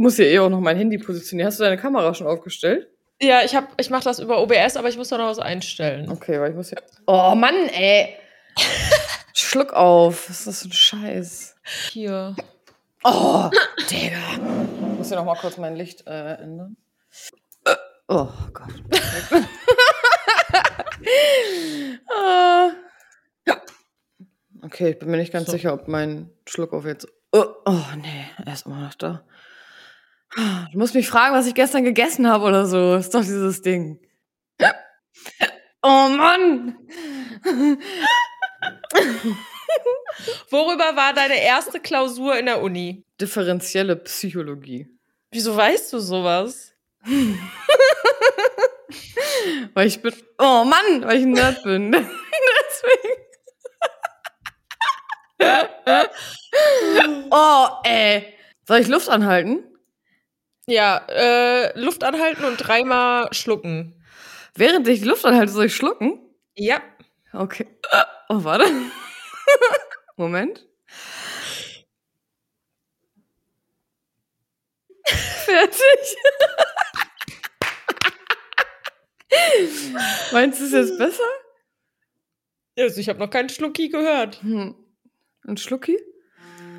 muss hier eh auch noch mein Handy positionieren. Hast du deine Kamera schon aufgestellt? Ja, ich, hab, ich mache das über OBS, aber ich muss da noch was einstellen. Okay, weil ich muss ja. Oh Mann, ey. Schluck auf. Was ist das für ein Scheiß? Hier. Oh, Digga. Ich muss ja noch mal kurz mein Licht äh, ändern. Oh Gott. Ja. Okay, ich bin mir nicht ganz So. sicher, ob mein Schluck auf jetzt. Oh, oh nee, er ist immer noch da. Du musst mich fragen, was ich gestern gegessen habe oder so. Ist doch dieses Ding. Oh Mann! Worüber war deine erste Klausur in der Uni? Differenzielle Psychologie. Wieso weißt du sowas? Weil ich bin. Oh Mann, weil ich ein Nerd bin. Deswegen. oh, ey. Soll ich Luft anhalten? Ja, äh, Luft anhalten und dreimal schlucken. Während ich die Luft anhalte, soll ich schlucken? Ja. Okay. Oh, warte. Moment. Fertig. Meinst du es jetzt besser? Also ich habe noch keinen Schlucki gehört. Hm. Ein Schlucki?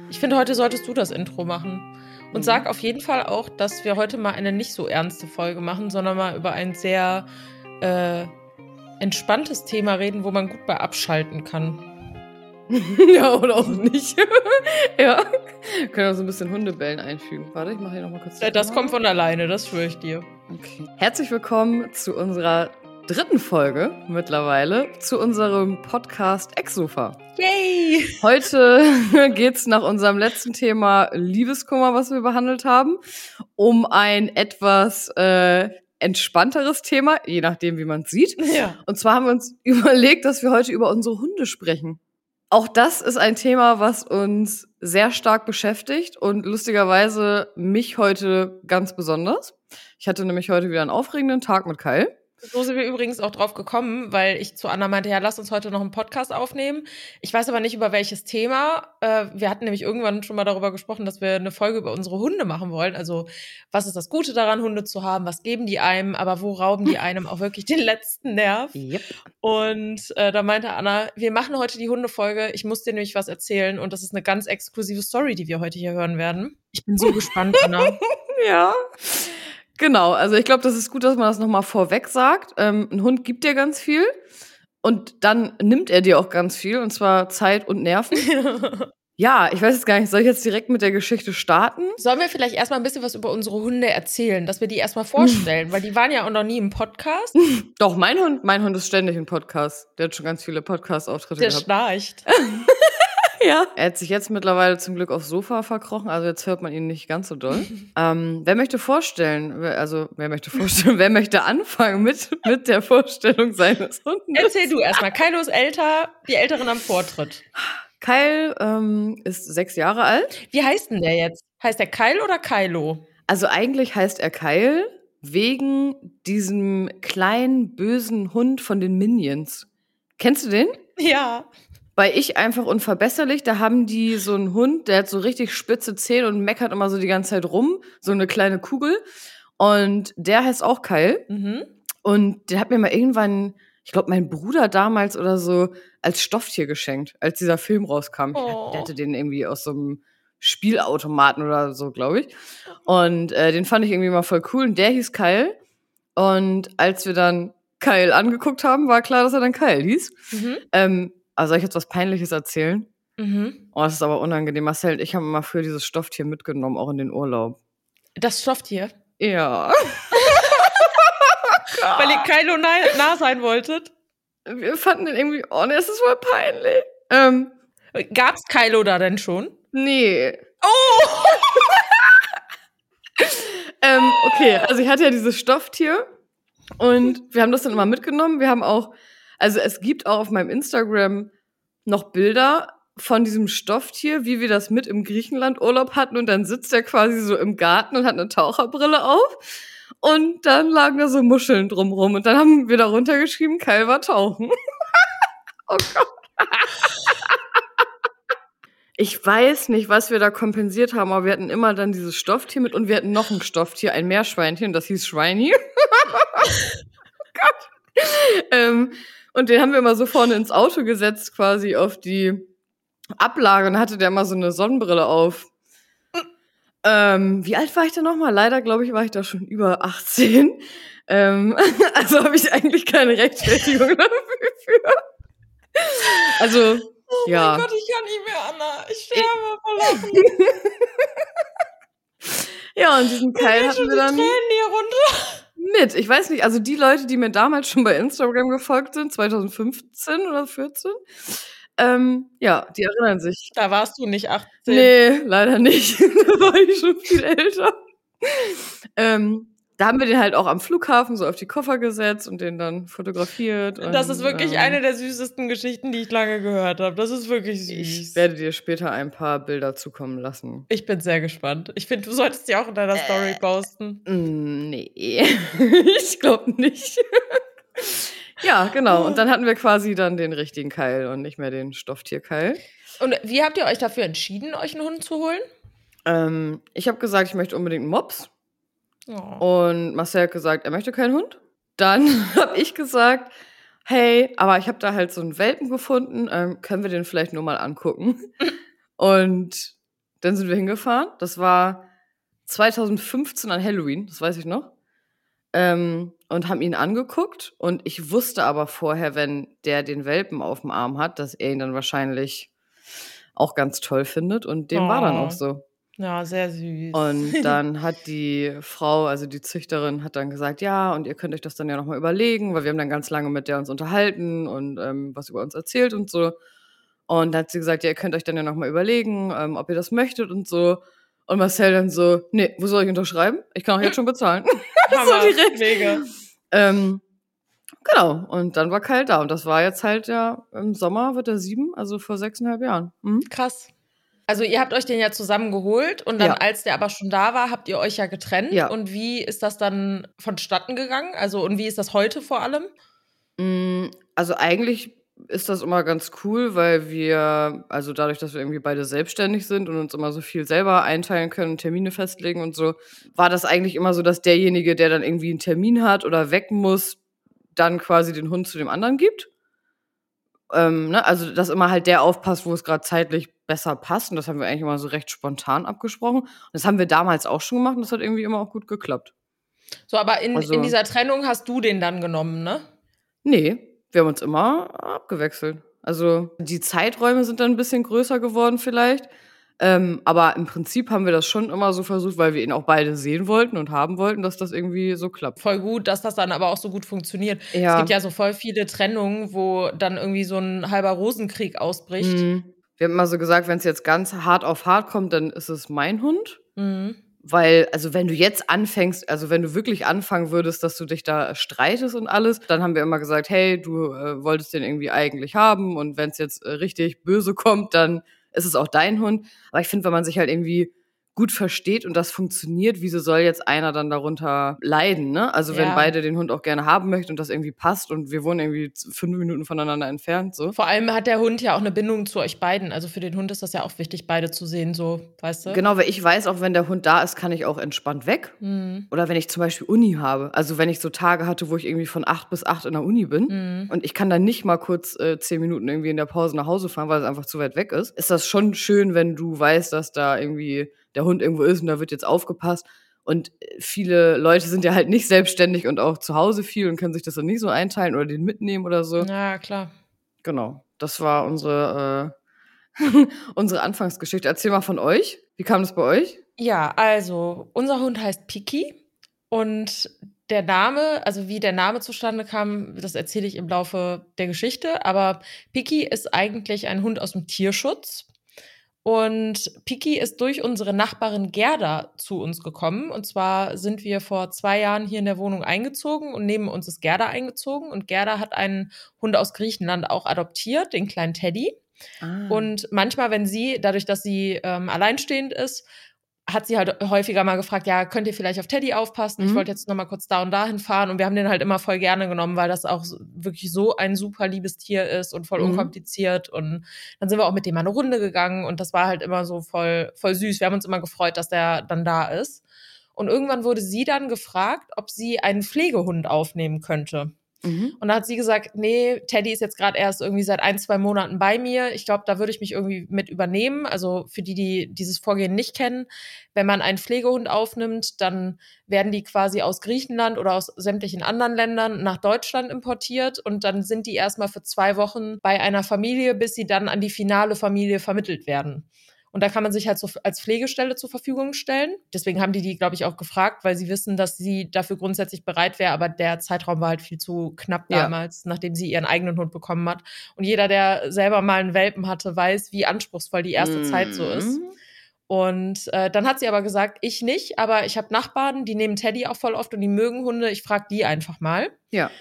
Ich finde, heute solltest du das Intro machen. Und Mhm. sag auf jeden Fall auch, dass wir heute mal eine nicht so ernste Folge machen, sondern mal über ein sehr äh, entspanntes Thema reden, wo man gut bei abschalten kann. ja, oder auch nicht. ja. Können auch so ein bisschen Hundebellen einfügen. Warte, ich mache hier nochmal kurz. Das Kamera. kommt von alleine, das schwöre ich dir. Okay. Herzlich willkommen zu unserer dritten Folge mittlerweile zu unserem Podcast Exofa. Yay! Heute geht's nach unserem letzten Thema Liebeskummer, was wir behandelt haben, um ein etwas äh, entspannteres Thema, je nachdem, wie man sieht. Ja. Und zwar haben wir uns überlegt, dass wir heute über unsere Hunde sprechen. Auch das ist ein Thema, was uns sehr stark beschäftigt und lustigerweise mich heute ganz besonders. Ich hatte nämlich heute wieder einen aufregenden Tag mit Kyle. So sind wir übrigens auch drauf gekommen, weil ich zu Anna meinte, ja, lass uns heute noch einen Podcast aufnehmen. Ich weiß aber nicht über welches Thema. Äh, wir hatten nämlich irgendwann schon mal darüber gesprochen, dass wir eine Folge über unsere Hunde machen wollen. Also, was ist das Gute daran, Hunde zu haben? Was geben die einem? Aber wo rauben die einem auch wirklich den letzten Nerv? Yep. Und äh, da meinte Anna, wir machen heute die Hundefolge. Ich muss dir nämlich was erzählen. Und das ist eine ganz exklusive Story, die wir heute hier hören werden. Ich bin so gespannt, Anna. Ja. Genau, also ich glaube, das ist gut, dass man das nochmal vorweg sagt. Ähm, ein Hund gibt dir ganz viel und dann nimmt er dir auch ganz viel, und zwar Zeit und Nerven. Ja, ich weiß jetzt gar nicht, soll ich jetzt direkt mit der Geschichte starten? Sollen wir vielleicht erstmal ein bisschen was über unsere Hunde erzählen, dass wir die erstmal vorstellen, weil die waren ja auch noch nie im Podcast. Doch, mein Hund, mein Hund ist ständig im Podcast. Der hat schon ganz viele Podcast-Auftritte Der gehabt. schnarcht. Ja. Er hat sich jetzt mittlerweile zum Glück aufs Sofa verkrochen, also jetzt hört man ihn nicht ganz so doll. ähm, wer möchte vorstellen, wer- also wer möchte vorstellen, wer möchte anfangen mit, mit der Vorstellung seines Hundes? Erzähl du erstmal. Kylo ist älter, die Älteren am Vortritt. Kyle ähm, ist sechs Jahre alt. Wie heißt denn der jetzt? Heißt der Kyle oder Kylo? Also eigentlich heißt er Kyle wegen diesem kleinen bösen Hund von den Minions. Kennst du den? Ja. Bei Ich einfach unverbesserlich, da haben die so einen Hund, der hat so richtig spitze Zähne und meckert immer so die ganze Zeit rum, so eine kleine Kugel. Und der heißt auch Kyle. Mhm. Und den hat mir mal irgendwann, ich glaube, mein Bruder damals oder so als Stofftier geschenkt, als dieser Film rauskam. Oh. Der hatte den irgendwie aus so einem Spielautomaten oder so, glaube ich. Und äh, den fand ich irgendwie mal voll cool. Und der hieß Kyle. Und als wir dann Kyle angeguckt haben, war klar, dass er dann Kyle hieß. Mhm. Ähm, also soll ich jetzt was Peinliches erzählen? Mhm. Oh, das ist aber unangenehm. Marcel ich haben immer früher dieses Stofftier mitgenommen, auch in den Urlaub. Das Stofftier. Ja. Weil ihr Kylo nah, nah sein wolltet. Wir fanden den irgendwie, oh ne, es ist voll peinlich. Ähm, Gab's Kylo da denn schon? nee. Oh! Ähm, okay, also ich hatte ja dieses Stofftier und wir haben das dann immer mitgenommen. Wir haben auch, also es gibt auch auf meinem Instagram noch Bilder von diesem Stofftier, wie wir das mit im Griechenland Urlaub hatten und dann sitzt er quasi so im Garten und hat eine Taucherbrille auf und dann lagen da so Muscheln drumrum und dann haben wir da runtergeschrieben, Kyle war tauchen. oh Gott. Ich weiß nicht, was wir da kompensiert haben, aber wir hatten immer dann dieses Stofftier mit und wir hatten noch ein Stofftier, ein Meerschweinchen, das hieß Schweini. oh Gott. ähm, und den haben wir immer so vorne ins Auto gesetzt, quasi auf die Ablage. Und hatte der immer so eine Sonnenbrille auf. Ähm, wie alt war ich da nochmal? Leider, glaube ich, war ich da schon über 18. Ähm, also habe ich eigentlich keine Rechtfertigung dafür. Also, oh ja. Oh mein Gott, ich kann nicht mehr, Anna. Ich sterbe vor Lachen. ja, und diesen Keil hatten wir dann Tränen hier runter. Mit. Ich weiß nicht, also die Leute, die mir damals schon bei Instagram gefolgt sind, 2015 oder 14, ähm, ja, die erinnern sich. Da warst du nicht 18. Nee, leider nicht. da war ich schon viel älter. ähm, da haben wir den halt auch am Flughafen so auf die Koffer gesetzt und den dann fotografiert. Und, das ist wirklich ähm, eine der süßesten Geschichten, die ich lange gehört habe. Das ist wirklich süß. Ich werde dir später ein paar Bilder zukommen lassen. Ich bin sehr gespannt. Ich finde, du solltest die auch in deiner Story posten. Mm, Nee, ich glaube nicht. ja, genau. Und dann hatten wir quasi dann den richtigen Keil und nicht mehr den Stofftierkeil. Und wie habt ihr euch dafür entschieden, euch einen Hund zu holen? Ähm, ich habe gesagt, ich möchte unbedingt einen Mops. Oh. Und Marcel hat gesagt, er möchte keinen Hund. Dann habe ich gesagt, hey, aber ich habe da halt so einen Welpen gefunden, ähm, können wir den vielleicht nur mal angucken? Und dann sind wir hingefahren. Das war 2015 an Halloween, das weiß ich noch. Ähm, und haben ihn angeguckt. Und ich wusste aber vorher, wenn der den Welpen auf dem Arm hat, dass er ihn dann wahrscheinlich auch ganz toll findet. Und dem war dann Oh. auch so. Ja, sehr süß. Und dann hat die Frau, also die Züchterin, hat dann gesagt, ja, und ihr könnt euch das dann ja nochmal überlegen, weil wir haben dann ganz lange mit der uns unterhalten und ähm, was über uns erzählt und so. Und dann hat sie gesagt, ja, ihr könnt euch dann ja nochmal überlegen, ähm, ob ihr das möchtet und so. Und Marcel dann so, nee, wo soll ich unterschreiben? Ich kann auch jetzt schon bezahlen. Hammer, direkt. Mega. ähm, genau, und dann war Kyle da. Und das war jetzt halt ja im Sommer, wird er sieben, also vor sechseinhalb Jahren. Mhm. Krass. Also ihr habt euch den ja zusammen geholt und dann, Ja. als der aber schon da war, habt ihr euch ja getrennt. Ja. Und wie ist das dann vonstatten gegangen? Also und wie ist das heute vor allem? Mm, Also eigentlich ist das immer ganz cool, weil wir, also dadurch, dass wir irgendwie beide selbstständig sind und uns immer so viel selber einteilen können, Termine festlegen und so, war das eigentlich immer so, dass derjenige, der dann irgendwie einen Termin hat oder weg muss, dann quasi den Hund zu dem anderen gibt. Ähm, ne? Also, dass immer halt der aufpasst, wo es gerade zeitlich besser passt. Und das haben wir eigentlich immer so recht spontan abgesprochen. Und das haben wir damals auch schon gemacht und das hat irgendwie immer auch gut geklappt. So, aber in, Also- in dieser Trennung hast du den dann genommen, ne? Nee, wir haben uns immer abgewechselt. Also die Zeiträume sind dann ein bisschen größer geworden vielleicht. Ähm, aber im Prinzip haben wir das schon immer so versucht, weil wir ihn auch beide sehen wollten und haben wollten, dass das irgendwie so klappt. Voll gut, dass das dann aber auch so gut funktioniert. Ja. Es gibt ja so voll viele Trennungen, wo dann irgendwie so ein halber Rosenkrieg ausbricht. Mhm. Wir haben immer so gesagt, wenn es jetzt ganz hart auf hart kommt, dann ist es mein Hund. Mhm. Weil, also wenn du jetzt anfängst, also wenn du wirklich anfangen würdest, dass du dich da streitest und alles, dann haben wir immer gesagt, hey, du äh, wolltest den irgendwie eigentlich haben und wenn es jetzt äh, richtig böse kommt, dann ist es auch dein Hund. Aber ich finde, wenn man sich halt irgendwie gut versteht und das funktioniert, wieso soll jetzt einer dann darunter leiden, ne? Also wenn Ja. beide den Hund auch gerne haben möchten und das irgendwie passt und wir wohnen irgendwie fünf Minuten voneinander entfernt, so. Vor allem hat der Hund ja auch eine Bindung zu euch beiden. Also für den Hund ist das ja auch wichtig, beide zu sehen, so, weißt du? Genau, weil ich weiß, auch wenn der Hund da ist, kann ich auch entspannt weg. Mhm. Oder wenn ich zum Beispiel Uni habe. Also wenn ich so Tage hatte, wo ich irgendwie von acht bis acht in der Uni bin Mhm. und ich kann dann nicht mal kurz äh, zehn Minuten irgendwie in der Pause nach Hause fahren, weil es einfach zu weit weg ist, ist das schon schön, wenn du weißt, dass da irgendwie der Hund irgendwo ist und da wird jetzt aufgepasst. Und äh, viele Leute sind ja halt nicht selbstständig und auch zu Hause viel und können sich das dann nicht so einteilen oder den mitnehmen oder so. Ja, klar. Genau. Das war unsere, äh, unsere Anfangsgeschichte. Erzähl mal von euch. Wie kam das bei euch? Ja, also unser Hund heißt Piki und der Name, also wie der Name zustande kam, das erzähle ich im Laufe der Geschichte. Aber Piki ist eigentlich ein Hund aus dem Tierschutz. Und Piki ist durch unsere Nachbarin Gerda zu uns gekommen. Und zwar sind wir vor zwei Jahren hier in der Wohnung eingezogen und neben uns ist Gerda eingezogen. Und Gerda hat einen Hund aus Griechenland auch adoptiert, den kleinen Teddy. Ah. Und manchmal, wenn sie, dadurch, dass sie ähm, alleinstehend ist hat sie halt häufiger mal gefragt, ja, könnt ihr vielleicht auf Teddy aufpassen? Mhm. Ich wollte jetzt noch mal kurz da und dahin fahren und wir haben den halt immer voll gerne genommen, weil das auch wirklich so ein super liebes Tier ist und voll Mhm. unkompliziert und dann sind wir auch mit dem mal eine Runde gegangen und das war halt immer so voll voll süß. Wir haben uns immer gefreut, dass der dann da ist. Und irgendwann wurde sie dann gefragt, ob sie einen Pflegehund aufnehmen könnte. Mhm. Und da hat sie gesagt, nee, Teddy ist jetzt gerade erst irgendwie seit ein, zwei Monaten bei mir. Ich glaube, da würde ich mich irgendwie mit übernehmen. Also für die, die dieses Vorgehen nicht kennen, wenn man einen Pflegehund aufnimmt, dann werden die quasi aus Griechenland oder aus sämtlichen anderen Ländern nach Deutschland importiert und dann sind die erstmal für zwei Wochen bei einer Familie, bis sie dann an die finale Familie vermittelt werden. Und da kann man sich halt so als Pflegestelle zur Verfügung stellen. Deswegen haben die die, glaube ich, auch gefragt, weil sie wissen, dass sie dafür grundsätzlich bereit wäre. Aber der Zeitraum war halt viel zu knapp Ja. damals, nachdem sie ihren eigenen Hund bekommen hat. Und jeder, der selber mal einen Welpen hatte, weiß, wie anspruchsvoll die erste Zeit so ist. Mhm. Und äh, dann hat sie aber gesagt, ich nicht, aber ich habe Nachbarn, die nehmen Teddy auch voll oft und die mögen Hunde. Ich frage die einfach mal. Ja.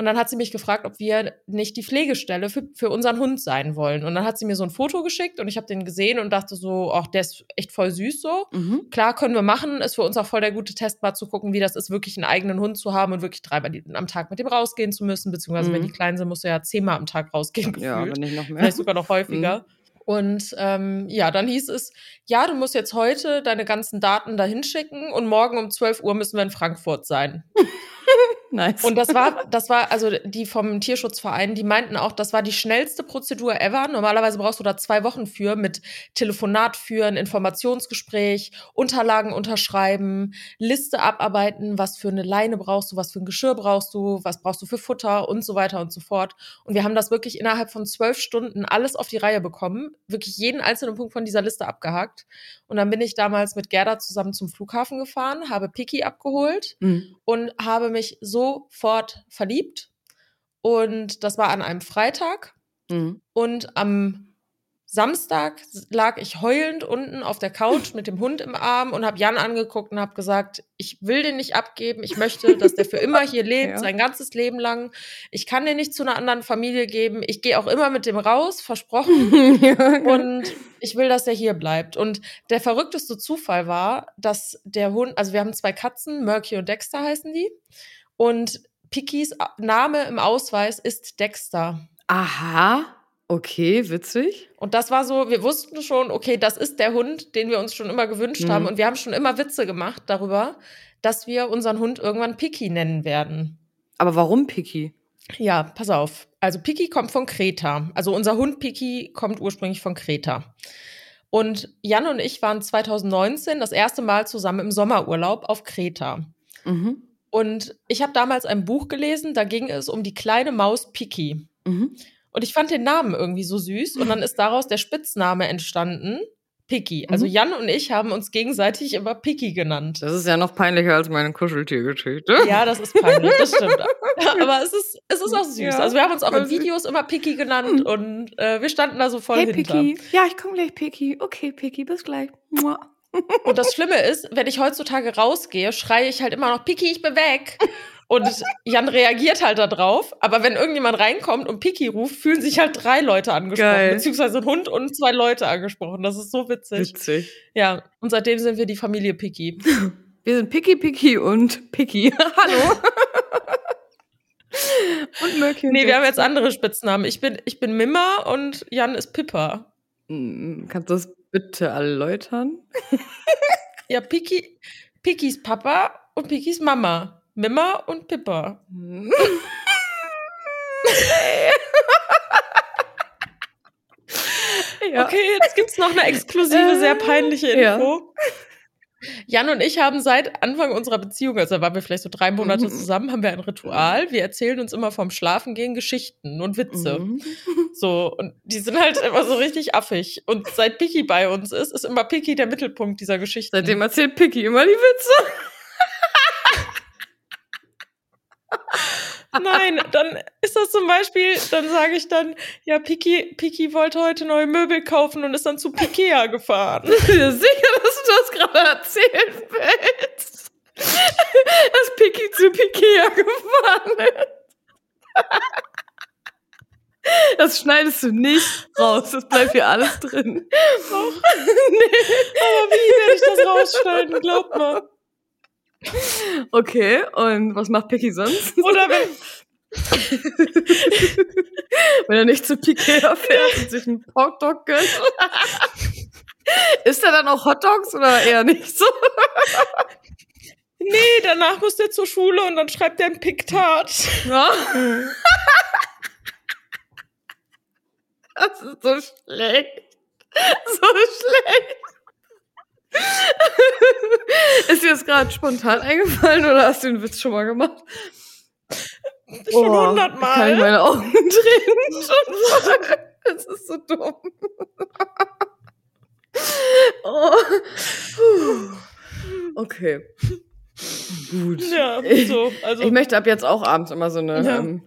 Und dann hat sie mich gefragt, ob wir nicht die Pflegestelle für, für unseren Hund sein wollen. Und dann hat sie mir so ein Foto geschickt und ich habe den gesehen und dachte so, ach, der ist echt voll süß so. Mhm. Klar, können wir machen. Ist für uns auch voll der gute Test, mal zu gucken, wie das ist, wirklich einen eigenen Hund zu haben und wirklich dreimal am Tag mit dem rausgehen zu müssen. Beziehungsweise, wenn Mhm. die klein sind, musst du ja zehnmal am Tag rausgehen, gefühlt. Ja, wenn nicht noch mehr. Vielleicht sogar noch häufiger. Und ähm, ja, dann hieß es, ja, du musst jetzt heute deine ganzen Daten da hinschicken und morgen um 12 Uhr müssen wir in Frankfurt sein. Nice. Und das war, das war, also die vom Tierschutzverein, die meinten auch, das war die schnellste Prozedur ever. Normalerweise brauchst du da zwei Wochen für mit Telefonat führen, Informationsgespräch, Unterlagen unterschreiben, Liste abarbeiten, was für eine Leine brauchst du, was für ein Geschirr brauchst du, was brauchst du für Futter und so weiter und so fort. Und wir haben das wirklich innerhalb von zwölf Stunden alles auf die Reihe bekommen, wirklich jeden einzelnen Punkt von dieser Liste abgehakt. Und dann bin ich damals mit Gerda zusammen zum Flughafen gefahren, habe Piki abgeholt Mhm. und habe mich sofort verliebt. Und das war an einem Freitag. Mhm. Und am Samstag lag ich heulend unten auf der Couch mit dem Hund im Arm und habe Jan angeguckt und habe gesagt, ich will den nicht abgeben. Ich möchte, dass der für immer hier lebt, Ja. sein ganzes Leben lang. Ich kann den nicht zu einer anderen Familie geben. Ich gehe auch immer mit dem raus, versprochen. ja. Und ich will, dass er hier bleibt. Und der verrückteste Zufall war, dass der Hund, also wir haben zwei Katzen, Murky und Dexter heißen die. Und Pikis Name im Ausweis ist Dexter. Aha. Okay, witzig. Und das war so, wir wussten schon, okay, das ist der Hund, den wir uns schon immer gewünscht Mhm. haben. Und wir haben schon immer Witze gemacht darüber, dass wir unseren Hund irgendwann Piki nennen werden. Aber warum Piki? Ja, pass auf. Also Piki kommt von Kreta. Also unser Hund Piki kommt ursprünglich von Kreta. Und Jan und ich waren 2019 das erste Mal zusammen im Sommerurlaub auf Kreta. Mhm. Und ich habe damals ein Buch gelesen, da ging es um die kleine Maus Piki. Mhm. Und ich fand den Namen irgendwie so süß und dann ist daraus der Spitzname entstanden, Piki. Also Mhm. Jan und ich haben uns gegenseitig immer Piki genannt. Das ist ja noch peinlicher als meine Kuscheltiergeschichte. Ja, das ist peinlich, das stimmt. Aber es ist, es ist auch süß. Ja, also wir haben uns auch in süß. Videos immer Piki genannt und äh, wir standen da so voll hey hinter. Piki. Ja, ich komme gleich, Piki. Okay, Piki, bis gleich. Mua. Und das Schlimme ist, wenn ich heutzutage rausgehe, schreie ich halt immer noch, Piki, ich bin weg. Und Jan reagiert halt da drauf. Aber wenn irgendjemand reinkommt und Piki ruft, fühlen sich halt drei Leute angesprochen. Geil. Beziehungsweise ein Hund und zwei Leute angesprochen. Das ist so witzig. Witzig. Ja, und seitdem sind wir die Familie Piki. Wir sind Piki, Piki und Piki. Hallo. und und Nee, wir haben jetzt andere Spitznamen. Ich bin, ich bin Mimma und Jan ist Pippa. Mm, Kannst du das bitte erläutern? Ja, Piki, Pikis Papa und Pikis Mama. Mimma und Pippa. ja. Okay, jetzt gibt's noch eine exklusive, sehr peinliche Äh, ja. Info. Jan und ich haben seit Anfang unserer Beziehung, also da waren wir vielleicht so drei Monate Mhm. zusammen, haben wir ein Ritual. Wir erzählen uns immer vorm Schlafengehen Geschichten und Witze. Mhm. So, und die sind halt immer so richtig affig. Und seit Piki bei uns ist, ist immer Piki der Mittelpunkt dieser Geschichten. Seitdem erzählt Piki immer die Witze. Nein, dann ist das zum Beispiel, dann sage ich dann, ja, Piki, Piki wollte heute neue Möbel kaufen und ist dann zu Pikea gefahren. Sicher, dass du das gerade erzählen willst? Dass Piki zu Pikea gefahren ist. Das schneidest du nicht raus. Das bleibt hier alles drin. Doch. nee. Aber wie werde ich das rausschneiden? Glaub mal. Okay, und was macht Picky sonst? Oder wenn, wenn er nicht zu Piquet fährt und sich einen Hotdog gönnt. Ist er dann auch Hotdogs oder eher nicht so? Nee, danach muss der zur Schule und dann schreibt er ein Piktat. Ja. Das ist so schlecht. So schlecht. Ist dir das gerade spontan eingefallen oder hast du den Witz schon mal gemacht? Schon Oh, hundertmal. Kann ich meine Augen drehen? Schon. Das ist so dumm. Oh. Okay. Gut. Ja, so. Also, Ich möchte ab jetzt auch abends immer so eine Ja. ähm,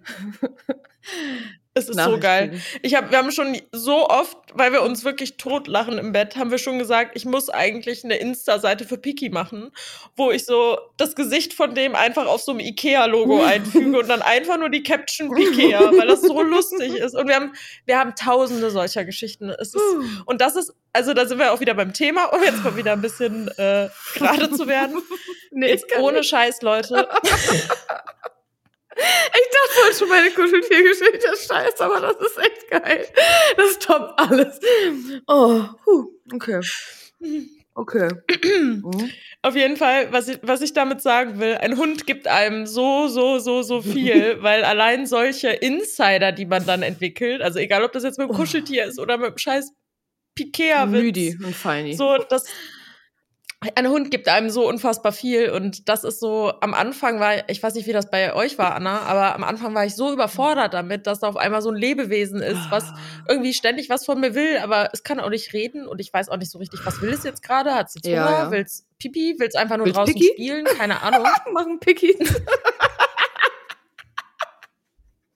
es ist so geil. Ich hab, wir haben schon so oft, weil wir uns wirklich totlachen im Bett, haben wir schon gesagt, ich muss eigentlich eine Insta-Seite für Piki machen, wo ich so das Gesicht von dem einfach auf so einem Ikea-Logo einfüge und dann einfach nur die Caption Pikea, weil das so lustig ist. Und wir haben, wir haben tausende solcher Geschichten. Es ist, und das ist, also da sind wir auch wieder beim Thema, um jetzt mal wieder ein bisschen äh, gerade zu werden. Nee, Jetzt ohne Scheiß, Leute. Ich dachte schon meine Kuscheltiergeschichte ist scheiße, aber das ist echt geil. Das toppt alles. Oh, puh, okay. Okay. Mhm. Auf jeden Fall, was ich, was ich damit sagen will, ein Hund gibt einem so, so, so, so viel, weil allein solche Insider, die man dann entwickelt, also egal ob das jetzt mit dem Kuscheltier ist oder mit dem scheiß Pikea-Witz, Müdi und Feini. so, das, ein Hund gibt einem so unfassbar viel und das ist so, am Anfang war, ich weiß nicht, wie das bei euch war, Anna, aber am Anfang war ich so überfordert damit, dass da auf einmal so ein Lebewesen ist, was Ah. irgendwie ständig was von mir will, aber es kann auch nicht reden und ich weiß auch nicht so richtig, was will es jetzt gerade? Hat es jetzt Hunger? Ja, ja. Will es Pipi? Will es einfach nur Will's draußen Picky? spielen? Keine Ahnung. machen Picky.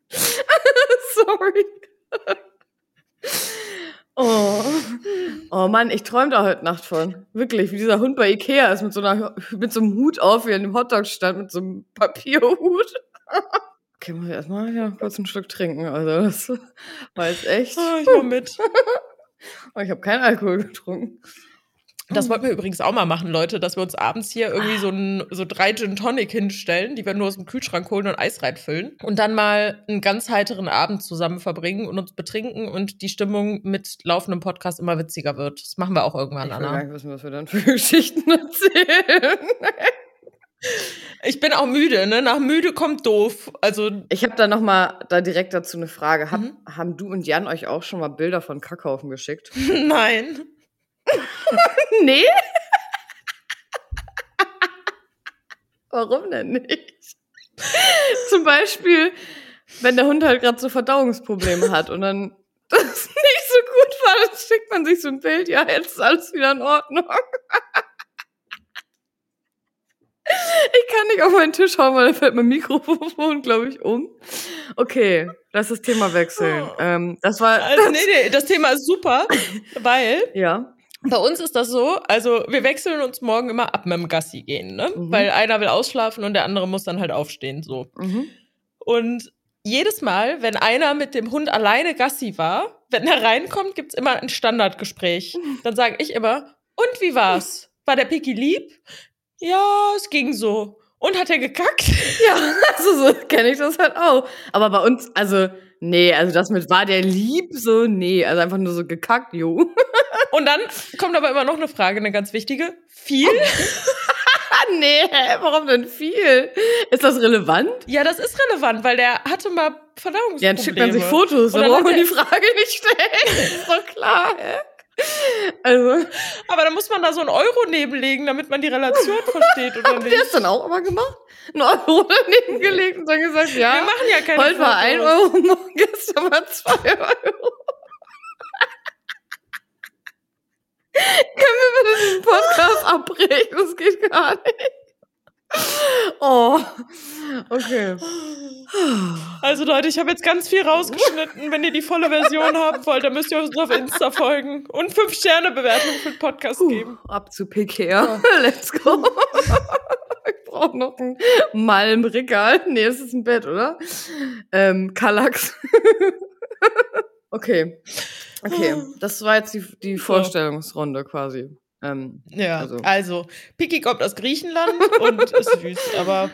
Sorry. Oh. oh Mann, ich träume da heute Nacht von. Wirklich, wie dieser Hund bei Ikea ist mit so, einer, mit so einem Hut auf, wie an dem Hotdog-Stand, mit so einem Papierhut. Okay, muss ich erstmal hier kurz einen Schluck trinken. Also, das war jetzt echt. Ah, ich war mit. Oh, ich habe keinen Alkohol getrunken. Das wollten wir übrigens auch mal machen, Leute, dass wir uns abends hier irgendwie so, ein, so drei Gin Tonic hinstellen, die wir nur aus dem Kühlschrank holen und Eis reinfüllen. Und dann mal einen ganz heiteren Abend zusammen verbringen und uns betrinken und die Stimmung mit laufendem Podcast immer witziger wird. Das machen wir auch irgendwann, Ich will gar Anna. nicht wissen, was wir dann für Geschichten erzählen. Ich bin auch müde, ne? Nach müde kommt doof. Also, Ich habe da noch mal da direkt dazu eine Frage. Hab, Mhm. Haben du und Jan euch auch schon mal Bilder von Kackhaufen geschickt? nein. Nee? Warum denn nicht? Zum Beispiel, wenn der Hund halt gerade so Verdauungsprobleme hat und dann das nicht so gut war, dann schickt man sich so ein Bild, ja, jetzt ist alles wieder in Ordnung. Ich kann nicht auf meinen Tisch hauen, weil da fällt mein Mikrofon, glaube ich, um. Okay, lass das Thema wechseln. Ähm, das war, Also, nee, nee, das Thema ist super, weil ja. Bei uns ist das so, also wir wechseln uns morgen immer ab mit dem Gassi gehen, ne? Mhm. Weil einer will ausschlafen und der andere muss dann halt aufstehen, so. Mhm. Und jedes Mal, wenn einer mit dem Hund alleine Gassi war, wenn er reinkommt, gibt's immer ein Standardgespräch. Dann sage ich immer, und wie war's? War der Piki lieb? Ja, es ging so. Und hat er gekackt? Ja, also so kenne ich das halt auch. Aber bei uns, also, nee, also das mit war der lieb, so, nee, also einfach nur so gekackt, jo. Und dann kommt aber immer noch eine Frage, eine ganz wichtige. Viel? Nee, warum denn viel? Ist das relevant? Ja, das ist relevant, weil der hatte mal Verdauungsprobleme. Ja, dann schickt man sich Fotos, dann braucht man die Frage nicht stellen. Ist doch klar, hä? Also, Aber da muss man da so einen Euro nebenlegen, damit man die Relation versteht, oder nicht? das dann auch immer gemacht? Einen Euro daneben gelegt und dann gesagt, Wir ja, machen ja keine heute war ein. Euro, morgen gestern war zwei Euro. Können wir bitte diesen Podcast abbrechen? Das geht gar nicht. Oh, okay. Also Leute, ich habe jetzt ganz viel rausgeschnitten. Wenn ihr die volle Version haben wollt, dann müsst ihr uns auf Insta folgen und fünf Sterne Bewertung für den Podcast geben. Puh, ab zu Pikea. Let's go. ich brauche noch ein Malmregal. Nee, das ist ein Bett, oder? Ähm, Kallax. Okay. Okay. Das war jetzt die, die Vorstellungsrunde quasi. Ähm, ja, also. also Piki kommt aus Griechenland und ist süß, aber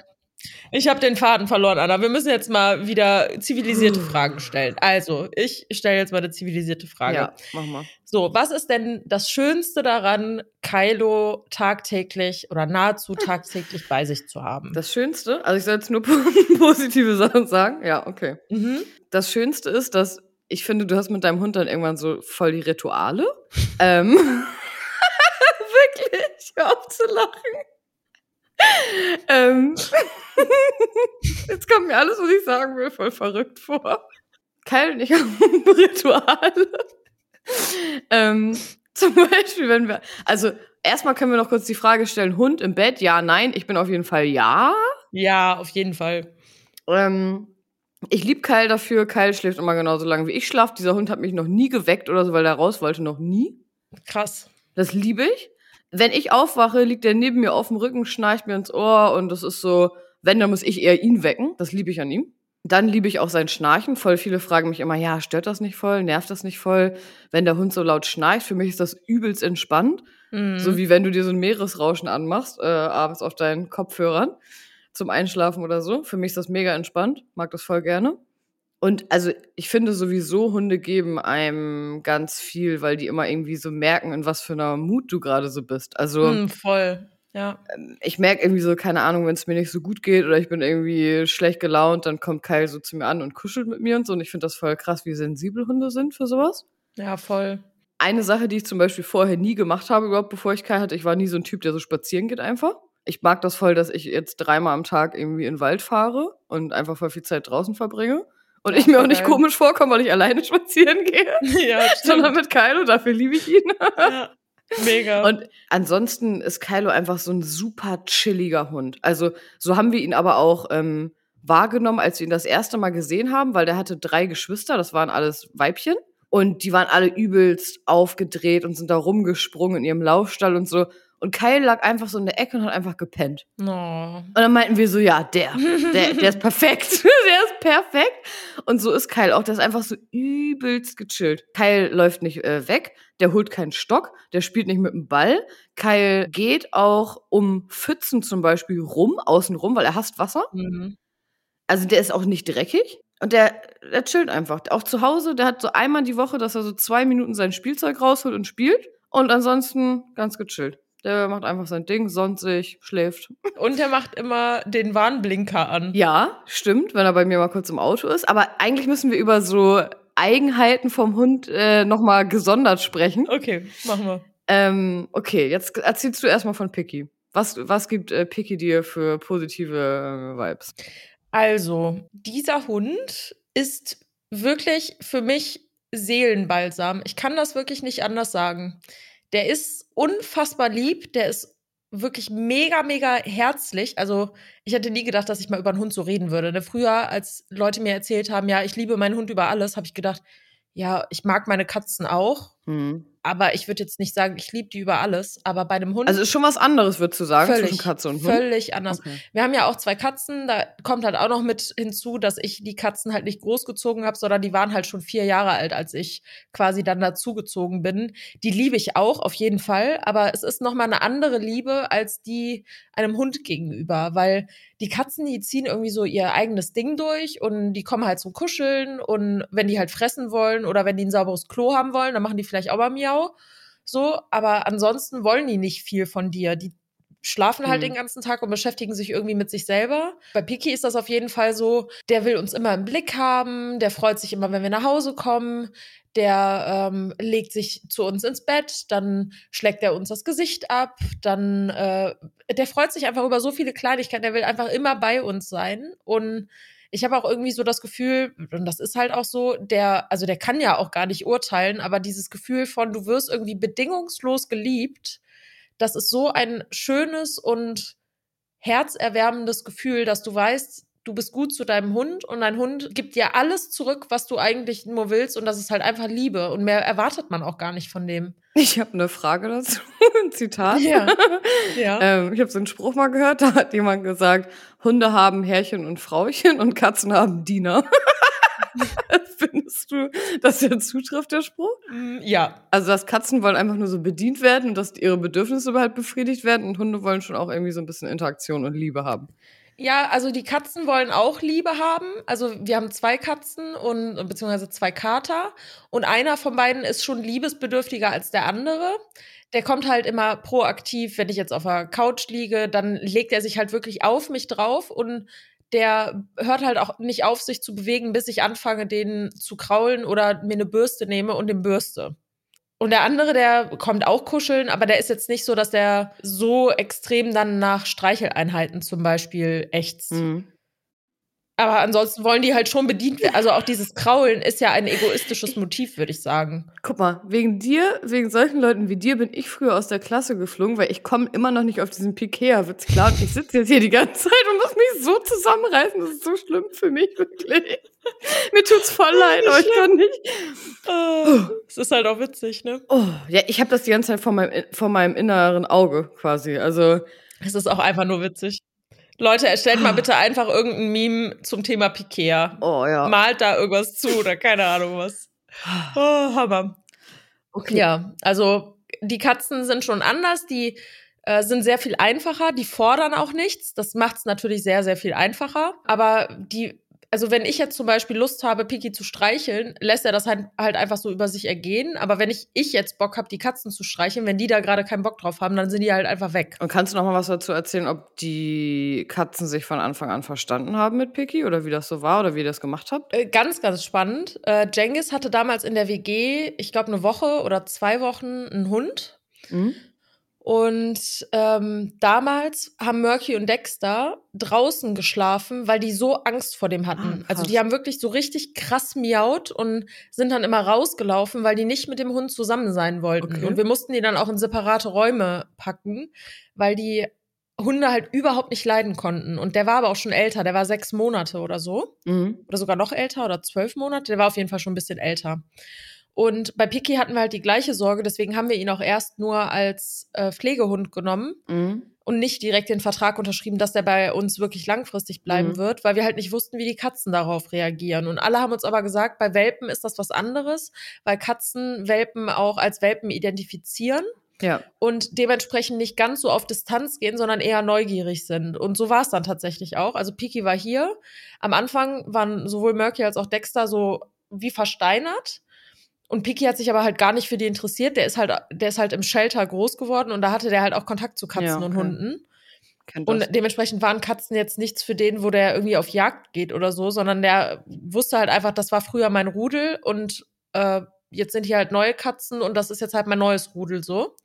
ich habe den Faden verloren, Anna. Wir müssen jetzt mal wieder zivilisierte Fragen stellen. Also, ich stelle jetzt mal eine zivilisierte Frage. Ja, mach mal. So, was ist denn das Schönste daran, Kylo tagtäglich oder nahezu tagtäglich bei sich zu haben? Das Schönste? Also, ich soll jetzt nur positive Sachen sagen. Ja, okay. Mhm. Das Schönste ist, dass ich finde, du hast mit deinem Hund dann irgendwann so voll die Rituale. ähm. Wirklich, hör auf zu lachen. ähm. Jetzt kommt mir alles, was ich sagen will, voll verrückt vor. Kyle und ich haben Rituale. ähm, zum Beispiel, wenn wir, also erstmal können wir noch kurz die Frage stellen, Hund im Bett, ja, nein, ich bin auf jeden Fall ja. Ja, auf jeden Fall. Ähm, ich liebe Kyle dafür, Kyle schläft immer genauso lange wie ich schlafe. Dieser Hund hat mich noch nie geweckt oder so, weil er raus wollte, noch nie. Krass. Das liebe ich. Wenn ich aufwache, liegt er neben mir auf dem Rücken, schnarcht mir ins Ohr und das ist so, wenn, dann muss ich eher ihn wecken. Das liebe ich an ihm. Dann liebe ich auch sein Schnarchen. Voll viele fragen mich immer, ja, stört das nicht voll? Nervt das nicht voll? Wenn der Hund so laut schnarcht, für mich ist das übelst entspannt. Mhm. So wie wenn du dir so ein Meeresrauschen anmachst, äh, abends auf deinen Kopfhörern zum Einschlafen oder so. Für mich ist das mega entspannt. Mag das voll gerne. Und also ich finde sowieso, Hunde geben einem ganz viel, weil die immer irgendwie so merken, in was für einer Mut du gerade so bist. Also mm, voll. Ja. Ähm, ich merke irgendwie so, keine Ahnung, wenn es mir nicht so gut geht oder ich bin irgendwie schlecht gelaunt, dann kommt Kyle so zu mir an und kuschelt mit mir und so. Und ich finde das voll krass, wie sensibel Hunde sind für sowas. Ja, voll. Eine Sache, die ich zum Beispiel vorher nie gemacht habe, überhaupt bevor ich Kyle hatte, ich war nie so ein Typ, der so spazieren geht einfach. Ich mag das voll, dass ich jetzt dreimal am Tag irgendwie in den Wald fahre und einfach voll viel Zeit draußen verbringe. Und ich mir auch nicht komisch vorkomme, weil ich alleine spazieren gehe. Ja, sondern mit und dafür liebe ich ihn. Ja. Mega. Und ansonsten ist Kylo einfach so ein super chilliger Hund. Also so haben wir ihn aber auch ähm, wahrgenommen, als wir ihn das erste Mal gesehen haben, weil der hatte drei Geschwister, das waren alles Weibchen. Und die waren alle übelst aufgedreht und sind da rumgesprungen in ihrem Laufstall und so. Und Kyle lag einfach so in der Ecke und hat einfach gepennt. Oh. Und dann meinten wir so, ja, der, der, der ist perfekt. der ist perfekt. Und so ist Kyle auch. Der ist einfach so übelst gechillt. Kyle läuft nicht äh, weg. Der holt keinen Stock. Der spielt nicht mit dem Ball. Kyle geht auch um Pfützen zum Beispiel rum, außen rum, weil er hasst Wasser. Mhm. Also der ist auch nicht dreckig. Und der, der chillt einfach. Auch zu Hause, der hat so einmal die Woche, dass er so zwei Minuten sein Spielzeug rausholt und spielt. Und ansonsten ganz gechillt. Der macht einfach sein Ding, sonstig, schläft. Und er macht immer den Warnblinker an. Ja, stimmt, wenn er bei mir mal kurz im Auto ist. Aber eigentlich müssen wir über so Eigenheiten vom Hund äh, nochmal gesondert sprechen. Okay, machen wir. Ähm, okay, jetzt erzählst du erstmal von Picky. Was, was gibt äh, Picky dir für positive äh, Vibes? Also, dieser Hund ist wirklich für mich Seelenbalsam. Ich kann das wirklich nicht anders sagen. Der ist unfassbar lieb, der ist wirklich mega, mega herzlich. Also, ich hätte nie gedacht, dass ich mal über einen Hund so reden würde. Ne? Früher, als Leute mir erzählt haben, ja, ich liebe meinen Hund über alles, habe ich gedacht, ja, ich mag meine Katzen auch. Mhm. Aber ich würde jetzt nicht sagen, ich liebe die über alles. Aber bei einem Hund. Also ist schon was anderes, würdest du sagen, völlig, zwischen Katze und Hund? Völlig anders. Okay. Wir haben ja auch zwei Katzen. Da kommt halt auch noch mit hinzu, dass ich die Katzen halt nicht großgezogen habe, sondern die waren halt schon vier Jahre alt, als ich quasi dann dazugezogen bin. Die liebe ich auch, auf jeden Fall. Aber es ist nochmal eine andere Liebe als die einem Hund gegenüber. Weil die Katzen, die ziehen irgendwie so ihr eigenes Ding durch und die kommen halt zum Kuscheln. Und wenn die halt fressen wollen oder wenn die ein sauberes Klo haben wollen, dann machen die vielleicht auch bei mir Miau. So, aber ansonsten wollen die nicht viel von dir. Die schlafen halt mhm. den ganzen Tag und beschäftigen sich irgendwie mit sich selber. Bei Piki ist das auf jeden Fall so, der will uns immer im Blick haben, der freut sich immer, wenn wir nach Hause kommen, der ähm, legt sich zu uns ins Bett, dann schlägt er uns das Gesicht ab, dann äh, der freut sich einfach über so viele Kleinigkeiten, der will einfach immer bei uns sein und ich habe auch irgendwie so das Gefühl, und das ist halt auch so, der, also der kann ja auch gar nicht urteilen, aber dieses Gefühl von, du wirst irgendwie bedingungslos geliebt, das ist so ein schönes und herzerwärmendes Gefühl, dass du weißt, du bist gut zu deinem Hund und dein Hund gibt dir alles zurück, was du eigentlich nur willst und das ist halt einfach Liebe und mehr erwartet man auch gar nicht von dem. Ich habe eine Frage dazu, ein Zitat. Ja. ja. ähm, ich habe so einen Spruch mal gehört, da hat jemand gesagt, Hunde haben Herrchen und Frauchen und Katzen haben Diener. Findest du, dass der zutrifft, der Spruch? Mm, ja. Also, dass Katzen wollen einfach nur so bedient werden und dass ihre Bedürfnisse überhaupt befriedigt werden und Hunde wollen schon auch irgendwie so ein bisschen Interaktion und Liebe haben. Ja, also die Katzen wollen auch Liebe haben. Also wir haben zwei Katzen und beziehungsweise zwei Kater und einer von beiden ist schon liebesbedürftiger als der andere. Der kommt halt immer proaktiv, wenn ich jetzt auf der Couch liege, dann legt er sich halt wirklich auf mich drauf und der hört halt auch nicht auf, sich zu bewegen, bis ich anfange, den zu kraulen oder mir eine Bürste nehme und den bürste. Und der andere, der kommt auch kuscheln, aber der ist jetzt nicht so, dass der so extrem dann nach Streicheleinheiten zum Beispiel ächzt. Mhm. Aber ansonsten wollen die halt schon bedient werden. Also auch dieses Kraulen ist ja ein egoistisches Motiv, würde ich sagen. Guck mal, wegen dir, wegen solchen Leuten wie dir bin ich früher aus der Klasse geflogen, weil ich komme immer noch nicht auf diesen Pikea-Witz klar. Und ich sitze jetzt hier die ganze Zeit und muss mich so zusammenreißen. Das ist so schlimm für mich, wirklich. Mir tut's voll leid, aber ich kann nicht. Oh, es ist halt auch witzig, ne? Oh, ja, ich habe das die ganze Zeit vor meinem, vor meinem inneren Auge quasi. Also. Es ist auch einfach nur witzig. Leute, erstellt mal bitte einfach irgendein Meme zum Thema Pikea. Oh ja. Malt da irgendwas zu oder keine Ahnung was. Oh, Hammer. Okay. Ja, also die Katzen sind schon anders, die äh, sind sehr viel einfacher, die fordern auch nichts. Das macht es natürlich sehr, sehr viel einfacher. Aber die also wenn ich jetzt zum Beispiel Lust habe, Piki zu streicheln, lässt er das halt, halt einfach so über sich ergehen. Aber wenn ich, ich jetzt Bock habe, die Katzen zu streicheln, wenn die da gerade keinen Bock drauf haben, dann sind die halt einfach weg. Und kannst du noch mal was dazu erzählen, ob die Katzen sich von Anfang an verstanden haben mit Piki oder wie das so war oder wie ihr das gemacht habt? Äh, ganz, ganz spannend. Äh, Jengis hatte damals in der WG, ich glaube, eine Woche oder zwei Wochen einen Hund. Mhm. Und ähm, damals haben Murky und Dexter draußen geschlafen, weil die so Angst vor dem hatten. Ah, also die haben wirklich so richtig krass miaut und sind dann immer rausgelaufen, weil die nicht mit dem Hund zusammen sein wollten. Okay. Und wir mussten die dann auch in separate Räume packen, weil die Hunde halt überhaupt nicht leiden konnten. Und der war aber auch schon älter, der war sechs Monate oder so. Mhm. Oder sogar noch älter oder zwölf Monate. Der war auf jeden Fall schon ein bisschen älter. Und bei Piki hatten wir halt die gleiche Sorge, deswegen haben wir ihn auch erst nur als äh, Pflegehund genommen mhm. und nicht direkt den Vertrag unterschrieben, dass der bei uns wirklich langfristig bleiben mhm. wird, weil wir halt nicht wussten, wie die Katzen darauf reagieren. Und alle haben uns aber gesagt, bei Welpen ist das was anderes, weil Katzen Welpen auch als Welpen identifizieren. Ja. Und dementsprechend nicht ganz so auf Distanz gehen, sondern eher neugierig sind. Und so war es dann tatsächlich auch. Also Piki war hier. Am Anfang waren sowohl Murky als auch Dexter so wie versteinert. Und Piki hat sich aber halt gar nicht für die interessiert. Der ist halt, der ist halt im Shelter groß geworden und da hatte der halt auch Kontakt zu Katzen ja, okay. und Hunden. Und dementsprechend waren Katzen jetzt nichts für den, wo der irgendwie auf Jagd geht oder so, sondern der wusste halt einfach, das war früher mein Rudel und äh, jetzt sind hier halt neue Katzen und das ist jetzt halt mein neues Rudel so.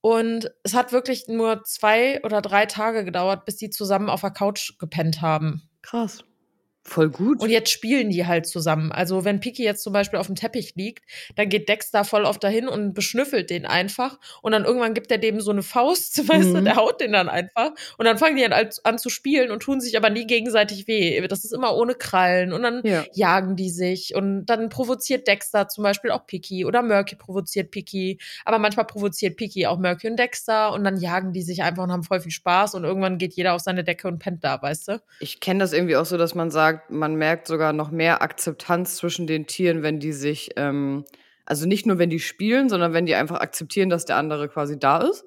Und es hat wirklich nur zwei oder drei Tage gedauert, bis die zusammen auf der Couch gepennt haben. Krass. Voll gut. Und jetzt spielen die halt zusammen. Also wenn Piki jetzt zum Beispiel auf dem Teppich liegt, dann geht Dexter voll oft dahin und beschnüffelt den einfach. Und dann irgendwann gibt er dem so eine Faust, weißt mhm. du, der haut den dann einfach. Und dann fangen die an, an, zu spielen und tun sich aber nie gegenseitig weh. Das ist immer ohne Krallen. Und dann ja. jagen die sich. Und dann provoziert Dexter zum Beispiel auch Piki. Oder Murky provoziert Piki. Aber manchmal provoziert Piki auch Murky und Dexter. Und dann jagen die sich einfach und haben voll viel Spaß. Und irgendwann geht jeder auf seine Decke und pennt da, weißt du? Ich kenne das irgendwie auch so, dass man sagt, sagt, man merkt sogar noch mehr Akzeptanz zwischen den Tieren, wenn die sich, ähm, also nicht nur wenn die spielen, sondern wenn die einfach akzeptieren, dass der andere quasi da ist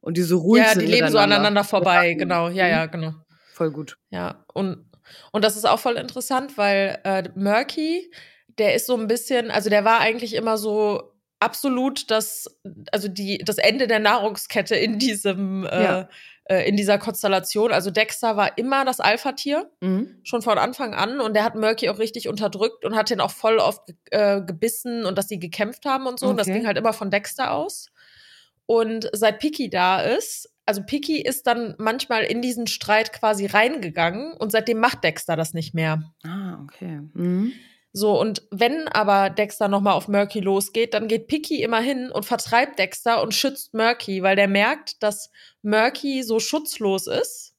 und die so ruhig ja, sind. Ja, die leben so aneinander vorbei, genau. Ja, ja, mhm. genau. Voll gut. Ja, und, und das ist auch voll interessant, weil äh, Murky, der ist so ein bisschen, also der war eigentlich immer so absolut das, also die, das Ende der Nahrungskette in diesem äh, ja äh, in dieser Konstellation. Also Dexter war immer das Alpha-Tier, mhm. schon von Anfang an. Und der hat Murky auch richtig unterdrückt und hat den auch voll oft äh, gebissen und dass die gekämpft haben und so. Okay. Und das ging halt immer von Dexter aus. Und seit Piki da ist, also Piki ist dann manchmal in diesen Streit quasi reingegangen und seitdem macht Dexter das nicht mehr. Ah, okay. Mhm. So, und wenn aber Dexter nochmal auf Murky losgeht, dann geht Picky immer hin und vertreibt Dexter und schützt Murky, weil der merkt, dass Murky so schutzlos ist.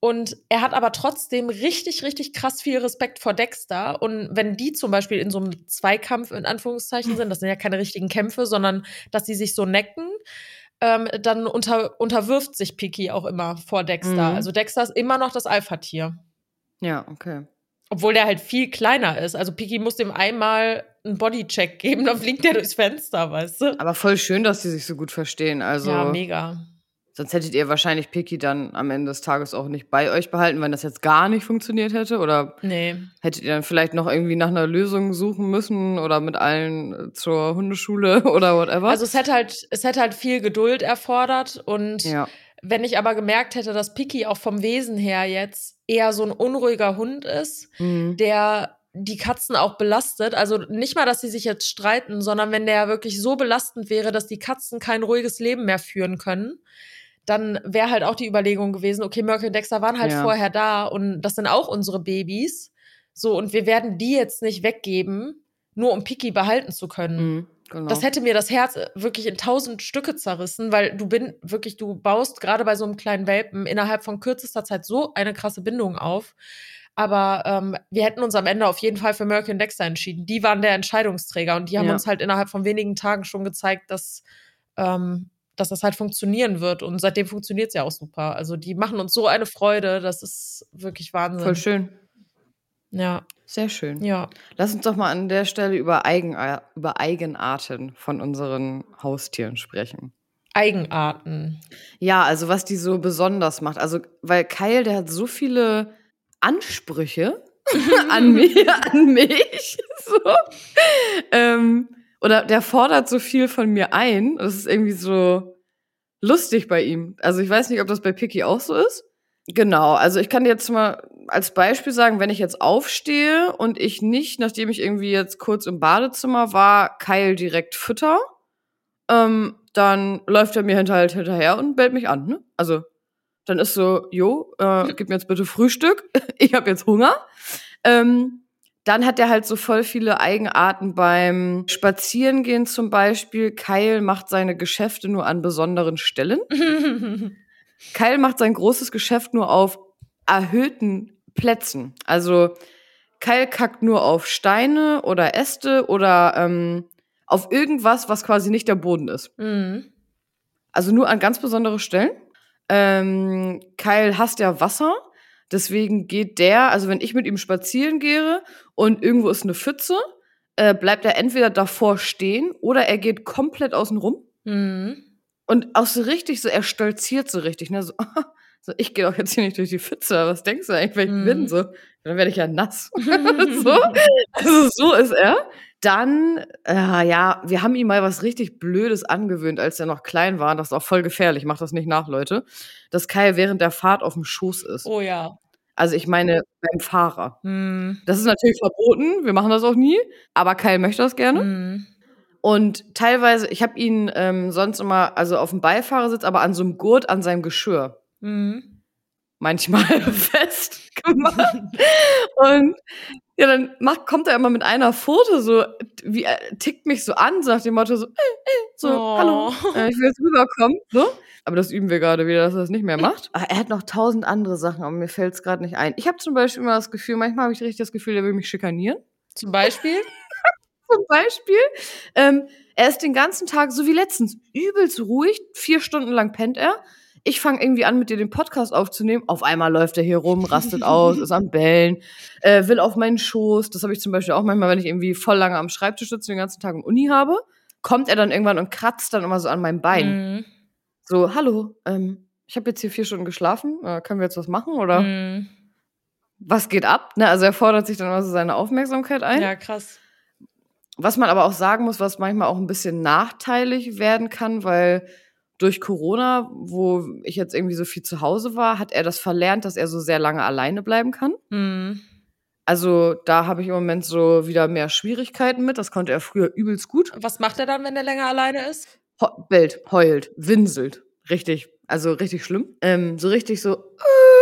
Und er hat aber trotzdem richtig, richtig krass viel Respekt vor Dexter. Und wenn die zum Beispiel in so einem Zweikampf in Anführungszeichen sind, das sind ja keine richtigen Kämpfe, sondern dass sie sich so necken, ähm, dann unter, unterwirft sich Picky auch immer vor Dexter. Mhm. Also Dexter ist immer noch das Alpha-Tier. Ja, okay. Obwohl der halt viel kleiner ist. Also Piki muss dem einmal einen Bodycheck geben, dann fliegt der durchs Fenster, weißt du? Aber voll schön, dass die sich so gut verstehen. Also, ja, mega. sonst hättet ihr wahrscheinlich Piki dann am Ende des Tages auch nicht bei euch behalten, wenn das jetzt gar nicht funktioniert hätte. Oder Nee. hättet ihr dann vielleicht noch irgendwie nach einer Lösung suchen müssen oder mit allen äh, zur Hundeschule oder whatever? Also es hätte halt, es hätte halt viel Geduld erfordert und ja. wenn ich aber gemerkt hätte, dass Piki auch vom Wesen her jetzt eher so ein unruhiger Hund ist, Mhm. der die Katzen auch belastet. Also nicht mal, dass sie sich jetzt streiten, sondern wenn der wirklich so belastend wäre, dass die Katzen kein ruhiges Leben mehr führen können, dann wäre halt auch die Überlegung gewesen, okay, Merkel und Dexter waren halt Ja. vorher da und das sind auch unsere Babys. So, und wir werden die jetzt nicht weggeben, nur um Piki behalten zu können. Mhm. Genau. Das hätte mir das Herz äh, wirklich in tausend Stücke zerrissen, weil du bin wirklich, du baust gerade bei so einem kleinen Welpen innerhalb von kürzester Zeit so eine krasse Bindung auf. Aber ähm, wir hätten uns am Ende auf jeden Fall für Merkel und Dexter entschieden. Die waren der Entscheidungsträger und die haben Ja. uns halt innerhalb von wenigen Tagen schon gezeigt, dass, ähm, dass das halt funktionieren wird. Und seitdem funktioniert es ja auch super. Also die machen uns so eine Freude, das ist wirklich Wahnsinn. Voll schön. Ja, Sehr schön. ja. Lass uns doch mal an der Stelle über, Eigen, über Eigenarten von unseren Haustieren sprechen. Eigenarten. Ja, also was die so besonders macht. Also, weil Kyle, der hat so viele Ansprüche an mich, an mich. So. Ähm, oder der fordert so viel von mir ein. Das ist irgendwie so lustig bei ihm. Also ich weiß nicht, ob das bei Picky auch so ist. Genau, also ich kann dir jetzt mal als Beispiel sagen, wenn ich jetzt aufstehe und ich nicht, nachdem ich irgendwie jetzt kurz im Badezimmer war, Kyle direkt fütter, ähm, dann läuft er mir hinter halt hinterher und bellt mich an. Ne? Also dann ist so, jo, äh, gib mir jetzt bitte Frühstück, ich habe jetzt Hunger. Ähm, dann hat er halt so voll viele Eigenarten beim Spazierengehen zum Beispiel. Kyle macht seine Geschäfte nur an besonderen Stellen. Kyle macht sein großes Geschäft nur auf erhöhten Plätzen. Also Kyle kackt nur auf Steine oder Äste oder ähm, auf irgendwas, was quasi nicht der Boden ist. mhm. Also nur an ganz besondere Stellen. Ähm, Kyle hasst ja Wasser. Deswegen geht der, also wenn ich mit ihm spazieren gehe und irgendwo ist eine Pfütze, äh, bleibt er entweder davor stehen oder er geht komplett außen rum. Mhm. Und auch so richtig, so er stolziert so richtig, ne? So, so ich gehe doch jetzt hier nicht durch die Pfütze, was denkst du eigentlich, wer ich Mhm. bin? So, dann werde ich ja nass. so. Also so ist er. Dann, äh, ja, wir haben ihm mal was richtig Blödes angewöhnt, als er noch klein war. Das ist auch voll gefährlich, macht das nicht nach, Leute. Dass Kai während der Fahrt auf dem Schoß ist. Oh ja. Also ich meine beim Fahrer. Mhm. Das ist natürlich verboten, wir machen das auch nie, aber Kai möchte das gerne. Mhm. Und teilweise, ich habe ihn ähm, sonst immer, also auf dem Beifahrersitz, aber an so einem Gurt an seinem Geschirr Mhm. manchmal festgemacht. Und ja, dann macht, kommt er immer mit einer Pfote so, wie er tickt mich so an, so nach dem Motto so, äh, äh, so, Oh. hallo, äh, ich will jetzt rüberkommen, so. Aber das üben wir gerade wieder, dass er das nicht mehr macht. Aber er hat noch tausend andere Sachen, aber mir fällt es gerade nicht ein. Ich habe zum Beispiel immer das Gefühl, manchmal habe ich richtig das Gefühl, er will mich schikanieren. Zum Beispiel? Zum Beispiel, ähm, er ist den ganzen Tag, so wie letztens, übelst ruhig, vier Stunden lang pennt er. Ich fange irgendwie an, mit dir den Podcast aufzunehmen. Auf einmal läuft er hier rum, rastet aus, ist am Bellen, äh, will auf meinen Schoß. Das habe ich zum Beispiel auch manchmal, wenn ich irgendwie voll lange am Schreibtisch sitze, den ganzen Tag und Uni habe. Kommt er dann irgendwann und kratzt dann immer so an meinem Bein. Mhm. So, hallo, ähm, ich habe jetzt hier vier Stunden geschlafen. Äh, können wir jetzt was machen? Oder Mhm. was geht ab? Ne? Also er fordert sich dann immer so seine Aufmerksamkeit ein. Ja, krass. Was man aber auch sagen muss, was manchmal auch ein bisschen nachteilig werden kann, weil durch Corona, wo ich jetzt irgendwie so viel zu Hause war, hat er das verlernt, dass er so sehr lange alleine bleiben kann. Mhm. Also da habe ich im Moment so wieder mehr Schwierigkeiten mit. Das konnte er früher übelst gut. Was macht er dann, wenn er länger alleine ist? He bellt, heult, winselt. Richtig, also richtig schlimm. Ähm, so richtig so, äh,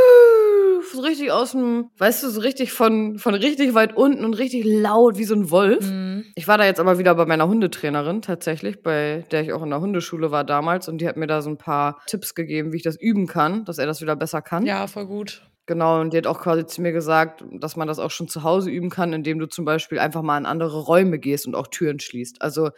so richtig aus dem, weißt du, so richtig von, von richtig weit unten und richtig laut wie so ein Wolf. Mhm. Ich war da jetzt aber wieder bei meiner Hundetrainerin tatsächlich, bei der ich auch in der Hundeschule war damals und die hat mir da so ein paar Tipps gegeben, wie ich das üben kann, dass er das wieder besser kann. Ja, voll gut. Genau, und die hat auch quasi zu mir gesagt, dass man das auch schon zu Hause üben kann, indem du zum Beispiel einfach mal in andere Räume gehst und auch Türen schließt. Also,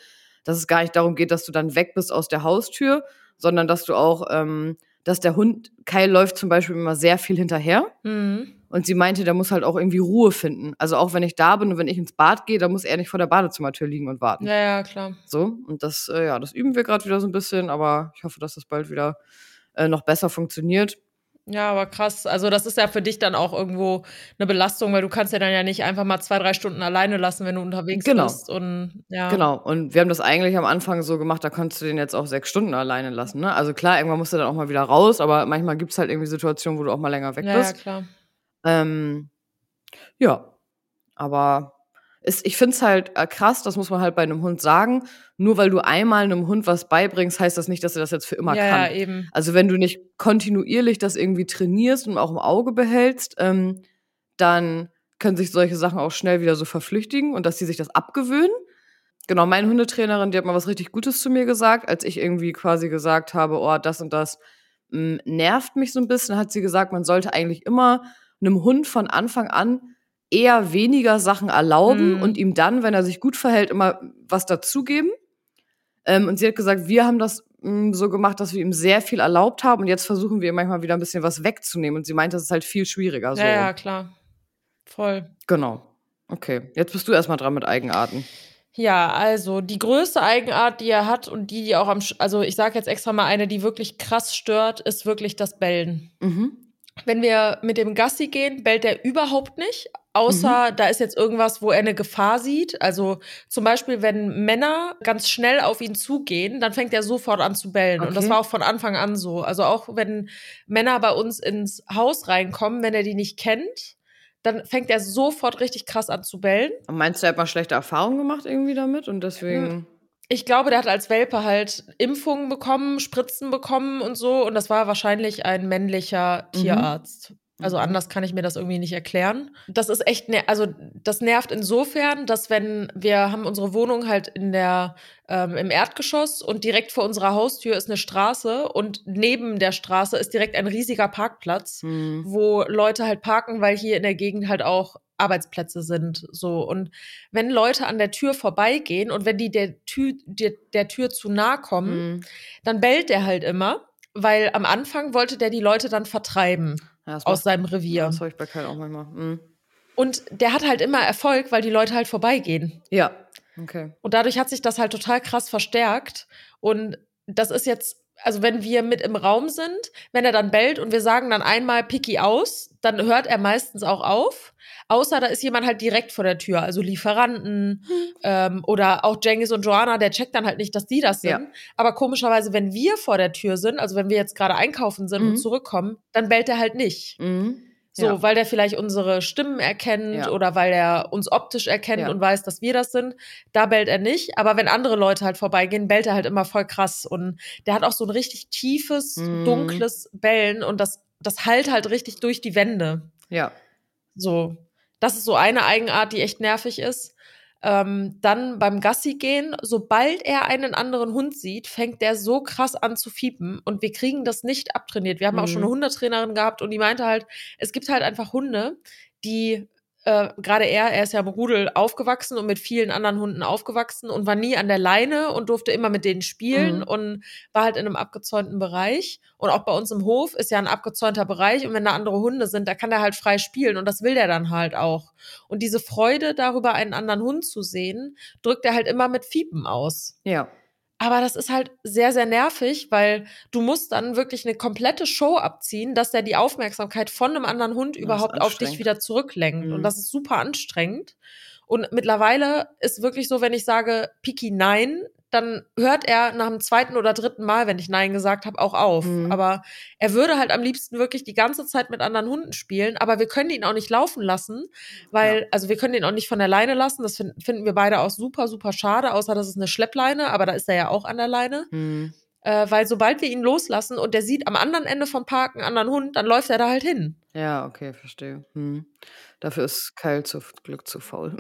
dass es gar nicht darum geht, dass du dann weg bist aus der Haustür, sondern dass du auch, ähm, dass der Hund, Kai läuft zum Beispiel immer sehr viel hinterher. Mhm. Und sie meinte, der muss halt auch irgendwie Ruhe finden. Also auch wenn ich da bin und wenn ich ins Bad gehe, dann muss er nicht vor der Badezimmertür liegen und warten. Ja, ja, klar. So, und das, äh, ja, das üben wir gerade wieder so ein bisschen, aber ich hoffe, dass das bald wieder äh, noch besser funktioniert. Ja, aber krass. Also, das ist ja für dich dann auch irgendwo eine Belastung, weil du kannst ja dann ja nicht einfach mal zwei, drei Stunden alleine lassen, wenn du unterwegs Genau. bist. Und ja. Genau. Und wir haben das eigentlich am Anfang so gemacht, da konntest du den jetzt auch sechs Stunden alleine lassen. Ne? Also klar, irgendwann musst du dann auch mal wieder raus, aber manchmal gibt's halt irgendwie Situationen, wo du auch mal länger weg Ja, ja, bist. klar. Ähm, ja, aber ist, ich find's halt äh, krass, das muss man halt bei einem Hund sagen. Nur weil du einmal einem Hund was beibringst, heißt das nicht, dass er das jetzt für immer Ja, kann. ja, eben. Also wenn du nicht kontinuierlich das irgendwie trainierst und auch im Auge behältst, ähm, dann können sich solche Sachen auch schnell wieder so verflüchtigen und dass sie sich das abgewöhnen. Genau, meine Hundetrainerin, die hat mal was richtig Gutes zu mir gesagt, als ich irgendwie quasi gesagt habe, oh, das und das mh, nervt mich so ein bisschen, hat sie gesagt, man sollte eigentlich immer einem Hund von Anfang an eher weniger Sachen erlauben Mhm. und ihm dann, wenn er sich gut verhält, immer was dazugeben. Ähm, und sie hat gesagt, wir haben das mh, so gemacht, dass wir ihm sehr viel erlaubt haben und jetzt versuchen wir ihm manchmal wieder ein bisschen was wegzunehmen. Und sie meint, das ist halt viel schwieriger. So. Ja, ja, klar. Voll. Genau. Okay, jetzt bist du erstmal dran mit Eigenarten. Ja, also die größte Eigenart, die er hat und die, die auch am, also ich sage jetzt extra mal eine, die wirklich krass stört, ist wirklich das Bellen. Mhm. Wenn wir mit dem Gassi gehen, bellt er überhaupt nicht, außer Mhm. da ist jetzt irgendwas, wo er eine Gefahr sieht. Also zum Beispiel, wenn Männer ganz schnell auf ihn zugehen, dann fängt er sofort an zu bellen. Und das Okay. war auch von Anfang an so. Also auch wenn Männer bei uns ins Haus reinkommen, wenn er die nicht kennt, dann fängt er sofort richtig krass an zu bellen. Und meinst du, er hat mal schlechte Erfahrungen gemacht irgendwie damit und deswegen. Ich glaube, der hat als Welpe halt Impfungen bekommen, Spritzen bekommen und so. Und das war wahrscheinlich ein männlicher Mhm. Also Mhm. anders kann ich mir das irgendwie nicht erklären. Das ist echt, also das nervt insofern, dass wenn wir haben unsere Wohnung halt in der ähm, im Erdgeschoss und direkt vor unserer Haustür ist eine Straße und neben der Straße ist direkt ein riesiger Parkplatz Hm. wo Leute halt parken, weil hier in der Gegend halt auch Arbeitsplätze sind. So. Und wenn Leute an der Tür vorbeigehen und wenn die der Tür, der, der Tür zu nahe kommen, Hm. dann bellt der halt immer, weil am Anfang wollte der die Leute dann vertreiben Ja, aus macht- seinem Revier. das habe ich bei Kyle auch manchmal. Hm. Und der hat halt immer Erfolg, weil die Leute halt vorbeigehen. Ja, okay. Und dadurch hat sich das halt total krass verstärkt. Und das ist jetzt, also wenn wir mit im Raum sind, wenn er dann bellt und wir sagen dann einmal Picky aus, dann hört er meistens auch auf. Außer da ist jemand halt direkt vor der Tür, also Lieferanten ähm, oder auch Jengis und Joanna, der checkt dann halt nicht, dass die das sind. Ja. Aber komischerweise, wenn wir vor der Tür sind, also wenn wir jetzt gerade einkaufen sind Mhm. und zurückkommen, dann bellt er halt nicht. Mhm. So, Ja. weil der vielleicht unsere Stimmen erkennt Ja. oder weil er uns optisch erkennt Ja. und weiß, dass wir das sind. Da bellt er nicht. Aber wenn andere Leute halt vorbeigehen, bellt er halt immer voll krass. Und der hat auch so ein richtig tiefes, Mhm. dunkles Bellen und das, das halt halt richtig durch die Wände. Ja. So. Das ist so eine Eigenart, die echt nervig ist. Ähm, dann beim Gassi gehen, sobald er einen anderen Hund sieht, fängt der so krass an zu fiepen und wir kriegen das nicht abtrainiert. Wir haben auch Mhm. schon eine Hundetrainerin gehabt und die meinte halt, es gibt halt einfach Hunde, die äh, gerade er, er ist ja im Rudel aufgewachsen und mit vielen anderen Hunden aufgewachsen und war nie an der Leine und durfte immer mit denen spielen Mhm. und war halt in einem abgezäunten Bereich. Und auch bei uns im Hof ist ja ein abgezäunter Bereich und wenn da andere Hunde sind, da kann der halt frei spielen und das will der dann halt auch. Und diese Freude darüber, einen anderen Hund zu sehen, drückt er halt immer mit Fiepen aus. Ja. Aber das ist halt sehr, sehr nervig, weil du musst dann wirklich eine komplette Show abziehen, dass der die Aufmerksamkeit von einem anderen Hund überhaupt auf dich wieder zurücklenkt. Mhm. Und das ist super anstrengend. Und mittlerweile ist wirklich so, wenn ich sage, Piki nein, dann hört er nach dem zweiten oder dritten Mal, wenn ich Nein gesagt habe, auch auf. Mhm. Aber er würde halt am liebsten wirklich die ganze Zeit mit anderen Hunden spielen, aber wir können ihn auch nicht laufen lassen, weil, Ja. also wir können ihn auch nicht von der Leine lassen. Das fin- finden wir beide auch super, super schade, außer das ist eine Schleppleine, aber da ist er ja auch an der Leine. Mhm. Äh, weil sobald wir ihn loslassen und der sieht am anderen Ende vom Park einen anderen Hund, dann läuft er da halt hin. Ja, okay, verstehe. Hm. Dafür ist Kyle zu Glück zu faul.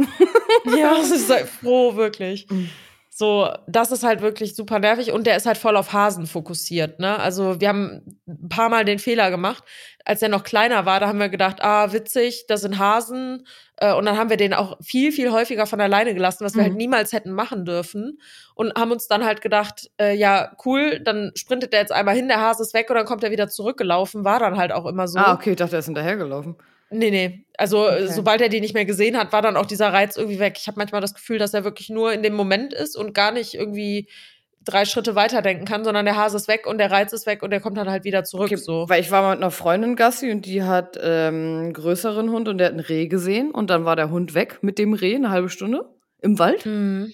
Ja, halt froh, wirklich. Mhm. So, das ist halt wirklich super nervig und der ist halt voll auf Hasen fokussiert, ne? Also, wir haben ein paar Mal den Fehler gemacht. als er noch kleiner war, da haben wir gedacht, ah, witzig, das sind Hasen. Äh, und dann haben wir den auch viel, viel häufiger von alleine gelassen, was wir halt Mhm. niemals hätten machen dürfen. Und haben uns dann halt gedacht, äh, ja, cool, dann sprintet der jetzt einmal hin, der Hase ist weg und dann kommt er wieder zurückgelaufen. War dann halt auch immer so. Ah, okay, ich dachte, er ist hinterhergelaufen. Nee, nee. Also äh, Okay. sobald er die nicht mehr gesehen hat, war dann auch dieser Reiz irgendwie weg. Ich habe manchmal das Gefühl, dass er wirklich nur in dem Moment ist und gar nicht irgendwie drei Schritte weiterdenken kann, sondern der Hase ist weg und der Reiz ist weg und der kommt dann halt wieder zurück. Okay, so. Weil ich war mal mit einer Freundin Gassi und die hat ähm, einen größeren Hund und der hat ein Reh gesehen und dann war der Hund weg mit dem Reh eine halbe Stunde im Wald. Hm.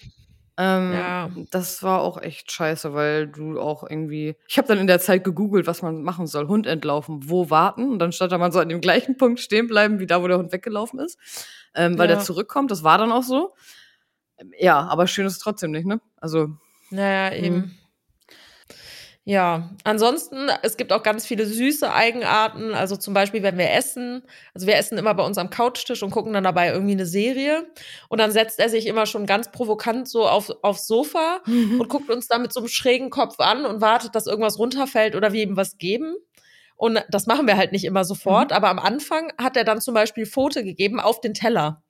Ähm, Ja. Das war auch echt scheiße, weil du auch irgendwie. Ich habe dann in der Zeit gegoogelt, was man machen soll. Hund entlaufen, wo warten? Und dann stand da, man soll an dem gleichen Punkt stehen bleiben, wie da, wo der Hund weggelaufen ist. Ähm, weil Ja. der zurückkommt. Das war dann auch so. Ja, aber schön ist es trotzdem nicht, ne? Also, Naja, eben. Mhm. Ja, ansonsten, es gibt auch ganz viele süße Eigenarten. Also zum Beispiel, wenn wir essen, also wir essen immer bei uns am Couchtisch und gucken dann dabei irgendwie eine Serie. Und dann setzt er sich immer schon ganz provokant so auf, aufs Sofa und guckt uns dann mit so einem schrägen Kopf an und wartet, dass irgendwas runterfällt oder wir ihm was geben. Und das machen wir halt nicht immer sofort, aber am Anfang hat er dann zum Beispiel Pfote gegeben auf den Teller.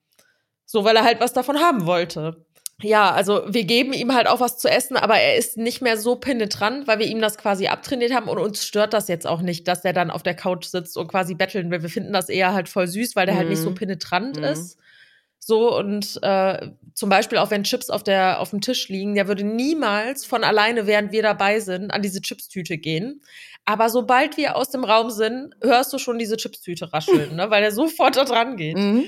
So, weil er halt was davon haben wollte. Ja, also wir geben ihm halt auch was zu essen, aber er ist nicht mehr so penetrant, weil wir ihm das quasi abtrainiert haben und uns stört das jetzt auch nicht, dass er dann auf der Couch sitzt und quasi betteln will. Wir finden das eher halt voll süß, weil der halt nicht so Mhm. penetrant Mhm. ist. So und äh, zum Beispiel auch wenn Chips auf der auf dem Tisch liegen, der würde niemals von alleine, während wir dabei sind, an diese Chipstüte gehen. Aber sobald wir aus dem Raum sind, hörst du schon diese Chipstüte rascheln, ne? weil er sofort da dran geht. mhm.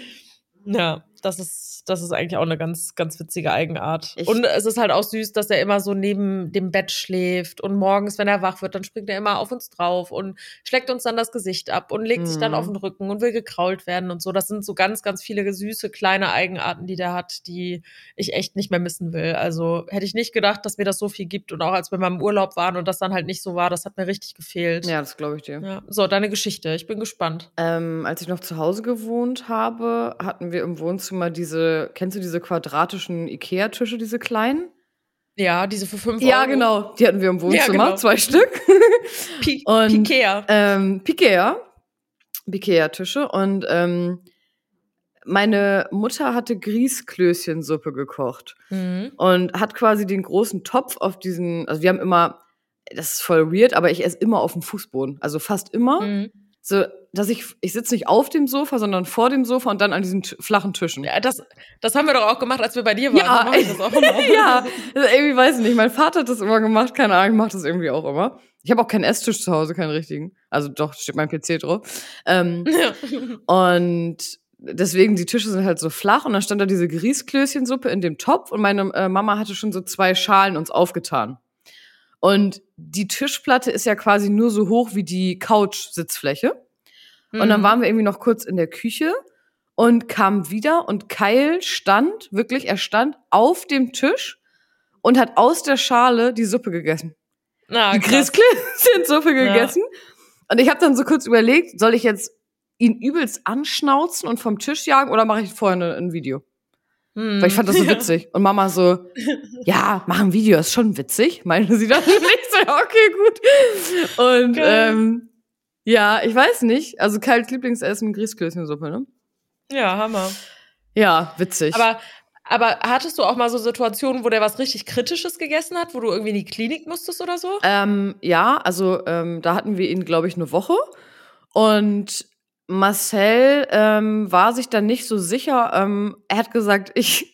Ja, das ist, das ist eigentlich auch eine ganz, ganz witzige Eigenart. Ich- und es ist halt auch süß, dass er immer so neben dem Bett schläft und morgens, wenn er wach wird, dann springt er immer auf uns drauf und schlägt uns dann das Gesicht ab und legt sich dann Mhm. auf den Rücken und will gekrault werden und so. Das sind so ganz, ganz viele süße kleine Eigenarten, die der hat, die ich echt nicht mehr missen will. Also hätte ich nicht gedacht, dass mir das so viel gibt und auch als wir mal im Urlaub waren und das dann halt nicht so war, das hat mir richtig gefehlt. Ja, das glaube ich dir. Ja. So, deine Geschichte. Ich bin gespannt. Ähm, als ich noch zu Hause gewohnt habe, hatten wir im Wohnzimmer diese, kennst du diese quadratischen Ikea-Tische, diese kleinen? Ja, diese für fünf Ja, Euro. genau. Die hatten wir im Wohnzimmer, genau. zwei Stück. Pi Und- Pikea. ähm, Pikea. Pikea-Tische. Und ähm, meine Mutter hatte Grießklößchensuppe gekocht Mhm. und hat quasi den großen Topf auf diesen, also wir haben immer, das ist voll weird, aber ich esse immer auf dem Fußboden. Also fast immer. Mhm. So, dass ich, ich sitze nicht auf dem Sofa, sondern vor dem Sofa und dann an diesen flachen Tischen. Ja, das, das haben wir doch auch gemacht, als wir bei dir waren. Ja, ich das auch immer. ja, also irgendwie weiß ich nicht. Mein Vater hat das immer gemacht, keine Ahnung, ich mache das irgendwie auch immer. Ich habe auch keinen Esstisch zu Hause, keinen richtigen. Also doch, steht mein PC drauf. Ähm, und deswegen, die Tische sind halt so flach und dann stand da diese Grießklößchensuppe in dem Topf und meine äh, Mama hatte schon so zwei Schalen uns aufgetan. Und die Tischplatte ist ja quasi nur so hoch wie die Couch-Sitzfläche. Und dann Mhm. waren wir irgendwie noch kurz in der Küche und kamen wieder und Kyle stand, wirklich, er stand auf dem Tisch und hat aus der Schale die Suppe gegessen. Na, die Ah, krass. Grießklößchen-Suppe Ja. gegessen. Und ich habe dann so kurz überlegt, soll ich jetzt ihn übelst anschnauzen und vom Tisch jagen oder mache ich vorher ein Video? Mhm. Weil ich fand das so witzig. Und Mama so, ja, mach ein Video, ist schon witzig. Meinte sie dann nicht so, ja, okay, gut. Und ähm, ja, ich weiß nicht. Also Kyles Lieblingsessen, Grießklößchensuppe, ne? Ja, Hammer. Ja, witzig. Aber, aber hattest du auch mal so Situationen, wo der was richtig Kritisches gegessen hat, wo du irgendwie in die Klinik musstest oder so? ähm, ja, also ähm, da hatten wir ihn, glaube ich, eine Woche. Und Marcel ähm, war sich dann nicht so sicher. Ähm, er hat gesagt, ich.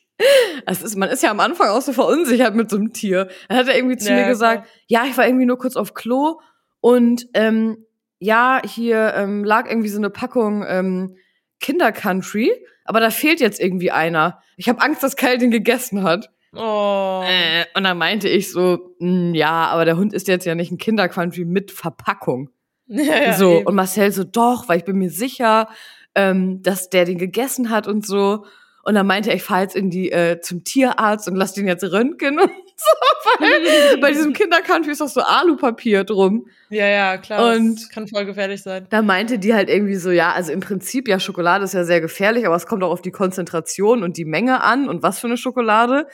Es ist, man ist ja am Anfang auch so verunsichert mit so einem Tier. Dann hat er irgendwie zu Ja, mir gesagt, klar. ja, ich war irgendwie nur kurz auf Klo und ähm, ja, hier ähm, lag irgendwie so eine Packung ähm, Kinder Country, aber da fehlt jetzt irgendwie einer. Ich habe Angst, dass Kyle den gegessen hat. Oh. Äh, und dann meinte ich so, "Mm, ja, aber der Hund ist jetzt ja nicht ein Kinder Country mit Verpackung. Ja, so eben. und Marcel so, doch, weil ich bin mir sicher, ähm, dass der den gegessen hat und so. Und dann meinte er, ich fahr jetzt in die äh, zum Tierarzt und lass den jetzt röntgen und so, weil bei diesem Kinder Country ist doch so Alupapier drum. ja, ja, klar. Und- das kann voll gefährlich sein. Da meinte die halt irgendwie so, ja, also im Prinzip, ja, Schokolade ist ja sehr gefährlich, aber es kommt auch auf die Konzentration und die Menge an und was für eine Schokolade.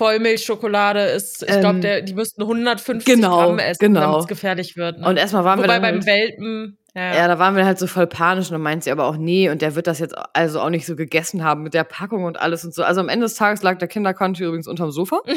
Vollmilchschokolade ist, ich Ähm, glaube, die müssten 150 genau, Gramm essen, genau. damit es gefährlich wird. Ne? Und erstmal waren Wobei wir dann beim Welpen, Ja, Ja, da waren wir halt so voll panisch und dann meint sie aber auch, nee, und der wird das jetzt also auch nicht so gegessen haben mit der Packung und alles und so. Also am Ende des Tages lag der Kinderkonto übrigens unterm Sofa.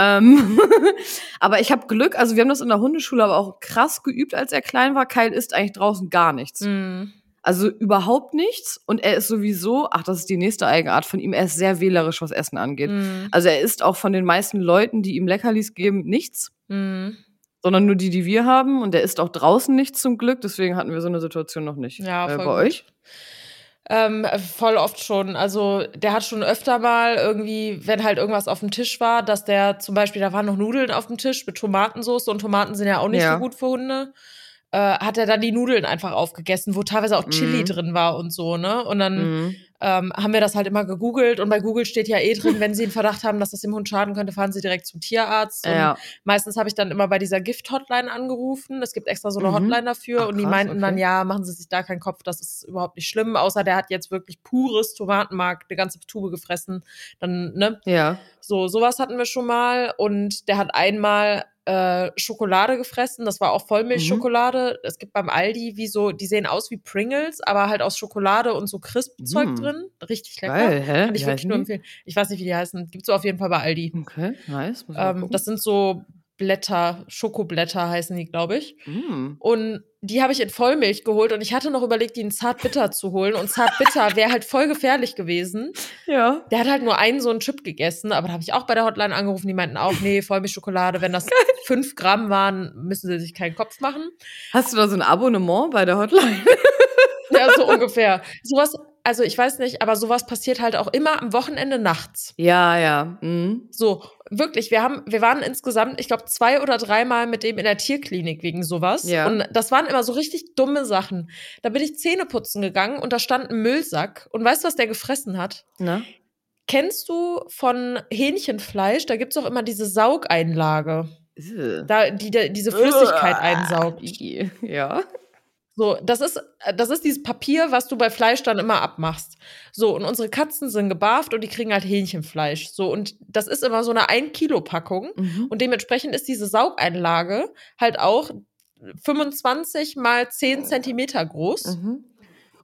Ähm, aber ich habe Glück, also wir haben das in der Hundeschule aber auch krass geübt, als er klein war. Kyle isst eigentlich draußen gar nichts. Mhm. Also überhaupt nichts. Und er ist sowieso, ach, das ist die nächste Eigenart von ihm, er ist sehr wählerisch, was Essen angeht. Mhm. Also er isst auch von den meisten Leuten, die ihm Leckerlis geben, nichts, Mhm. sondern nur die, die wir haben. Und er isst auch draußen nichts zum Glück. Deswegen hatten wir so eine Situation noch nicht. Ja, äh, bei gut. euch? Ähm, voll oft schon. Also der hat schon öfter mal irgendwie, wenn halt irgendwas auf dem Tisch war, dass der zum Beispiel, da waren noch Nudeln auf dem Tisch mit Tomatensauce und Tomaten sind ja auch nicht Ja. so gut für Hunde. Äh, hat er dann die Nudeln einfach aufgegessen, wo teilweise auch Chili Mhm. drin war und so, ne? Und dann Mhm. ähm, haben wir das halt immer gegoogelt und bei Google steht ja eh drin, wenn sie einen Verdacht haben, dass das dem Hund schaden könnte, fahren sie direkt zum Tierarzt. Und Ja. meistens habe ich dann immer bei dieser Gift-Hotline angerufen. Es gibt extra so eine Mhm. Hotline dafür Ach, und die krass, meinten dann, okay. ja, machen Sie sich da keinen Kopf, das ist überhaupt nicht schlimm, außer der hat jetzt wirklich pures Tomatenmark, eine ganze Tube gefressen. Dann, ne? Ja. So, sowas hatten wir schon mal und der hat einmal äh, Schokolade gefressen, das war auch Vollmilchschokolade. Es gibt beim Aldi wie so, die sehen aus wie Pringles, aber halt aus Schokolade und so Crisp-Zeug Mm. drin. Richtig lecker. Geil, hä? Kann ich Wie wirklich nur empfehlen. Ich weiß nicht, wie die heißen. Gibt's so auf jeden Fall bei Aldi. Okay, nice. Ähm, das sind so Blätter, Schokoblätter heißen die, glaube ich. Mm. Und die habe ich in Vollmilch geholt und ich hatte noch überlegt, die in Zartbitter zu holen. Und Zartbitter wäre halt voll gefährlich gewesen. Ja. Der hat halt nur einen so einen Chip gegessen, aber da habe ich auch bei der Hotline angerufen, die meinten auch, nee, Vollmilchschokolade, wenn das fünf Gramm waren, müssen sie sich keinen Kopf machen. Hast du da so ein Abonnement bei der Hotline? Ja, so ungefähr. Sowas, also ich weiß nicht, aber sowas passiert halt auch immer am Wochenende nachts. ja, ja. Mhm. So, wirklich, wir haben, wir waren insgesamt, ich glaube, zwei oder dreimal mit dem in der Tierklinik wegen sowas. Ja. Und das waren immer so richtig dumme Sachen. Da bin ich Zähne putzen gegangen und da stand ein Müllsack. Und weißt du, was der gefressen hat? Na? Kennst du von Hähnchenfleisch, da gibt's auch immer diese Saugeinlage, Äh. da, die, die diese Flüssigkeit einsaugt. Ja. So, das ist, das ist dieses Papier, was du bei Fleisch dann immer abmachst. So, und unsere Katzen sind gebarft und die kriegen halt Hähnchenfleisch. So, und das ist immer so eine 1-Kilo-Packung. Mhm. Und dementsprechend ist diese Saugeinlage halt auch 25 mal 10 Zentimeter groß. Mhm.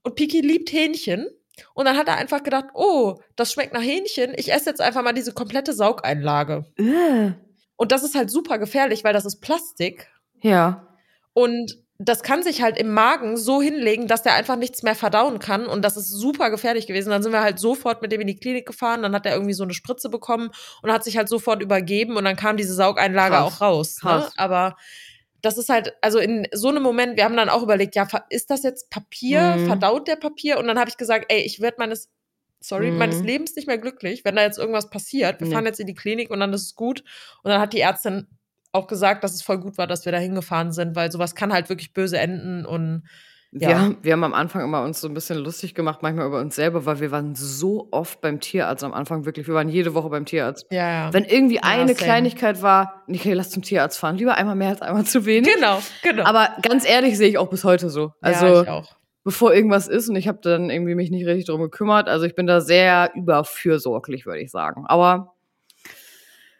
Und Piki liebt Hähnchen. Und dann hat er einfach gedacht, oh, das schmeckt nach Hähnchen. Ich esse jetzt einfach mal diese komplette Saugeinlage. Äh. Und das ist halt super gefährlich, weil das ist Plastik. Ja. Und das kann sich halt im Magen so hinlegen, dass der einfach nichts mehr verdauen kann. Und das ist super gefährlich gewesen. Dann sind wir halt sofort mit dem in die Klinik gefahren. Dann hat er irgendwie so eine Spritze bekommen und hat sich halt sofort übergeben. Und dann kam diese Saugeinlage Krass. auch raus. Ne? Aber das ist halt, also in so einem Moment, wir haben dann auch überlegt, ja, ist das jetzt Papier? Mhm. Verdaut der Papier? Und dann habe ich gesagt, ey, ich werde meines, sorry, Mhm. meines Lebens nicht mehr glücklich, wenn da jetzt irgendwas passiert. Wir Nee. fahren jetzt in die Klinik und dann ist es gut. Und dann hat die Ärztin auch gesagt, dass es voll gut war, dass wir da hingefahren sind, weil sowas kann halt wirklich böse enden und Wir, Ja. haben, wir haben am Anfang immer uns so ein bisschen lustig gemacht, manchmal über uns selber, weil wir waren so oft beim Tierarzt am Anfang wirklich. Wir waren jede Woche beim Tierarzt. ja, ja. Wenn irgendwie eine same. Kleinigkeit war, okay, lass zum Tierarzt fahren. Lieber einmal mehr als einmal zu wenig. genau, genau. Aber ganz ehrlich sehe ich auch bis heute so. Also ja, ich auch. bevor irgendwas ist und ich habe dann irgendwie mich nicht richtig drum gekümmert. Also ich bin da sehr überfürsorglich, würde ich sagen. Aber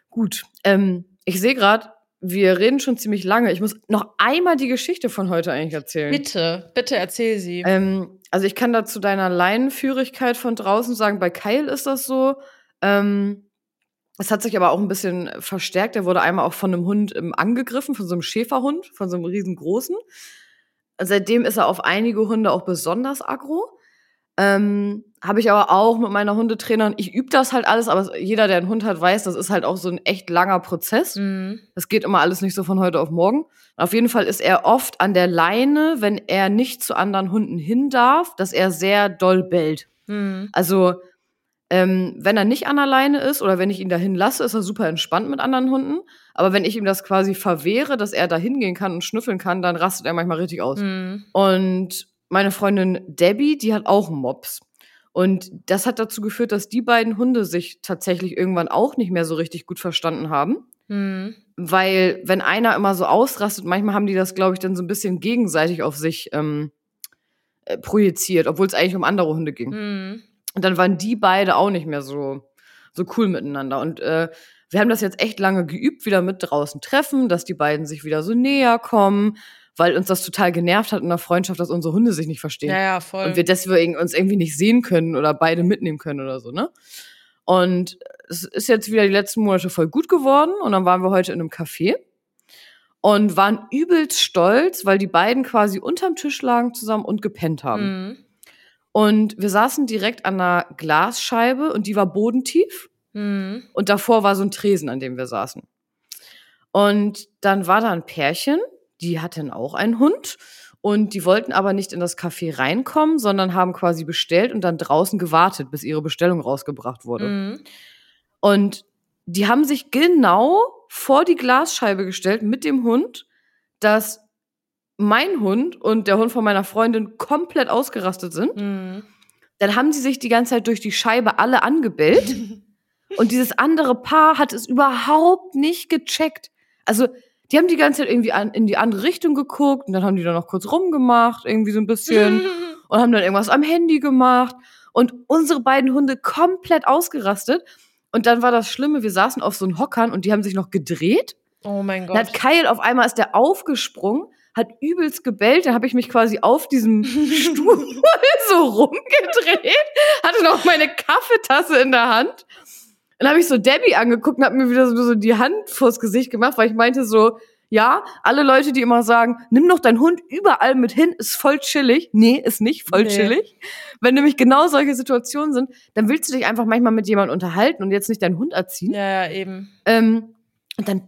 gut. Ähm, ich sehe gerade, wir reden schon ziemlich lange. Ich muss noch einmal die Geschichte von heute eigentlich erzählen. Bitte, bitte erzähl sie. Ähm, also ich kann da zu deiner Leinenführigkeit von draußen sagen, bei Kyle ist das so. Ähm, es hat sich aber auch ein bisschen verstärkt. Er wurde einmal auch von einem Hund ähm, angegriffen, von so einem Schäferhund, von so einem riesengroßen. Seitdem ist er auf einige Hunde auch besonders aggro. Ähm, Habe ich aber auch mit meiner Hundetrainerin, ich übe das halt alles, aber jeder, der einen Hund hat, weiß, das ist halt auch so ein echt langer Prozess. Mhm. Das geht immer alles nicht so von heute auf morgen. Auf jeden Fall ist er oft an der Leine, wenn er nicht zu anderen Hunden hin darf, dass er sehr doll bellt. Mhm. Also, ähm, wenn er nicht an der Leine ist oder wenn ich ihn dahin lasse, ist er super entspannt mit anderen Hunden. Aber wenn ich ihm das quasi verwehre, dass er da hingehen kann und schnüffeln kann, dann rastet er manchmal richtig aus. Mhm. Und meine Freundin Debbie, die hat auch Mops. Und das hat dazu geführt, dass die beiden Hunde sich tatsächlich irgendwann auch nicht mehr so richtig gut verstanden haben. Mhm. Weil, wenn einer immer so ausrastet, manchmal haben die das, glaube ich, dann so ein bisschen gegenseitig auf sich ähm, äh, projiziert, obwohl es eigentlich um andere Hunde ging. Mhm. Und dann waren die beide auch nicht mehr so, so cool miteinander. Und äh, wir haben das jetzt echt lange geübt, wieder mit draußen treffen, dass die beiden sich wieder so näher kommen. Weil uns das total genervt hat in der Freundschaft, dass unsere Hunde sich nicht verstehen. Ja, ja, voll. Und wir deswegen uns irgendwie nicht sehen können oder beide mitnehmen können oder so, ne? Und es ist jetzt wieder die letzten Monate voll gut geworden und dann waren wir heute in einem Café und waren übelst stolz, weil die beiden quasi unterm Tisch lagen zusammen und gepennt haben. Mhm. Und wir saßen direkt an einer Glasscheibe und die war bodentief. Mhm. Und davor war so ein Tresen, an dem wir saßen. Und dann war da ein Pärchen, die hatten auch einen Hund. Und die wollten aber nicht in das Café reinkommen, sondern haben quasi bestellt und dann draußen gewartet, bis ihre Bestellung rausgebracht wurde. Mhm. Und die haben sich genau vor die Glasscheibe gestellt mit dem Hund, dass mein Hund und der Hund von meiner Freundin komplett ausgerastet sind. Mhm. Dann haben sie sich die ganze Zeit durch die Scheibe alle angebellt. und dieses andere Paar hat es überhaupt nicht gecheckt. Also, die haben die ganze Zeit irgendwie an, in die andere Richtung geguckt und dann haben die da noch kurz rumgemacht, irgendwie so ein bisschen und haben dann irgendwas am Handy gemacht und unsere beiden Hunde komplett ausgerastet. Und dann war das Schlimme, wir saßen auf so einen Hockern und die haben sich noch gedreht. Oh mein Dann hat Gott. Kyle auf einmal ist der aufgesprungen, hat übelst gebellt, dann habe ich mich quasi auf diesem Stuhl so rumgedreht, hatte noch meine Kaffeetasse in der Hand. Dann habe ich so Debbie angeguckt und habe mir wieder so, so die Hand vors Gesicht gemacht, weil ich meinte so, ja, alle Leute, die immer sagen, nimm doch deinen Hund überall mit hin, ist voll chillig. Nee, ist nicht voll Nee. chillig. Wenn nämlich genau solche Situationen sind, dann willst du dich einfach manchmal mit jemandem unterhalten und jetzt nicht deinen Hund erziehen. Ja, ja, eben. Ähm, und dann,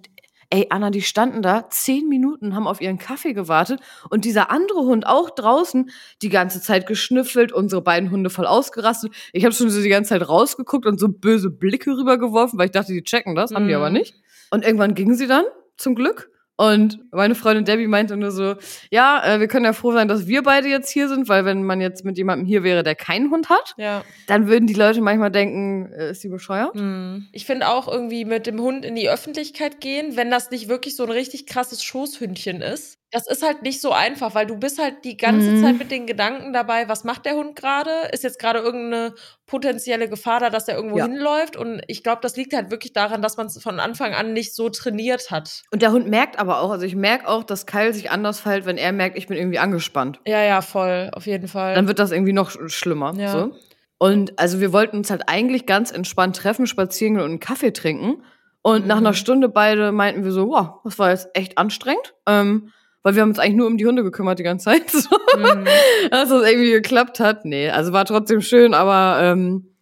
ey, Anna, die standen da zehn Minuten, haben auf ihren Kaffee gewartet und dieser andere Hund auch draußen die ganze Zeit geschnüffelt, unsere beiden Hunde voll ausgerastet. Ich habe schon so die ganze Zeit rausgeguckt und so böse Blicke rübergeworfen, weil ich dachte, die checken das, haben die Mhm. aber nicht. Und irgendwann gingen sie dann, zum Glück. Und meine Freundin Debbie meinte nur so, ja, äh, wir können ja froh sein, dass wir beide jetzt hier sind, weil wenn man jetzt mit jemandem hier wäre, der keinen Hund hat, Ja. dann würden die Leute manchmal denken, äh, ist die bescheuert? Hm. Ich finde auch irgendwie mit dem Hund in die Öffentlichkeit gehen, wenn das nicht wirklich so ein richtig krasses Schoßhündchen ist. Das ist halt nicht so einfach, weil du bist halt die ganze Mhm. Zeit mit den Gedanken dabei, was macht der Hund gerade? Ist jetzt gerade irgendeine potenzielle Gefahr da, dass er irgendwo Ja. hinläuft? Und ich glaube, das liegt halt wirklich daran, dass man es von Anfang an nicht so trainiert hat. Und der Hund merkt aber auch, also ich merke auch, dass Kyle sich anders verhält, wenn er merkt, ich bin irgendwie angespannt. Ja, ja, voll, auf jeden Fall. Dann wird das irgendwie noch sch- schlimmer. Ja. So. Und also wir wollten uns halt eigentlich ganz entspannt treffen, spazieren gehen und einen Kaffee trinken. Und nach Mhm. einer Stunde beide meinten wir so, wow, das war jetzt echt anstrengend. Ähm, weil wir haben uns eigentlich nur um die Hunde gekümmert die ganze Zeit. So. Mhm. Dass das irgendwie geklappt hat. Nee, also war trotzdem schön, aber ähm,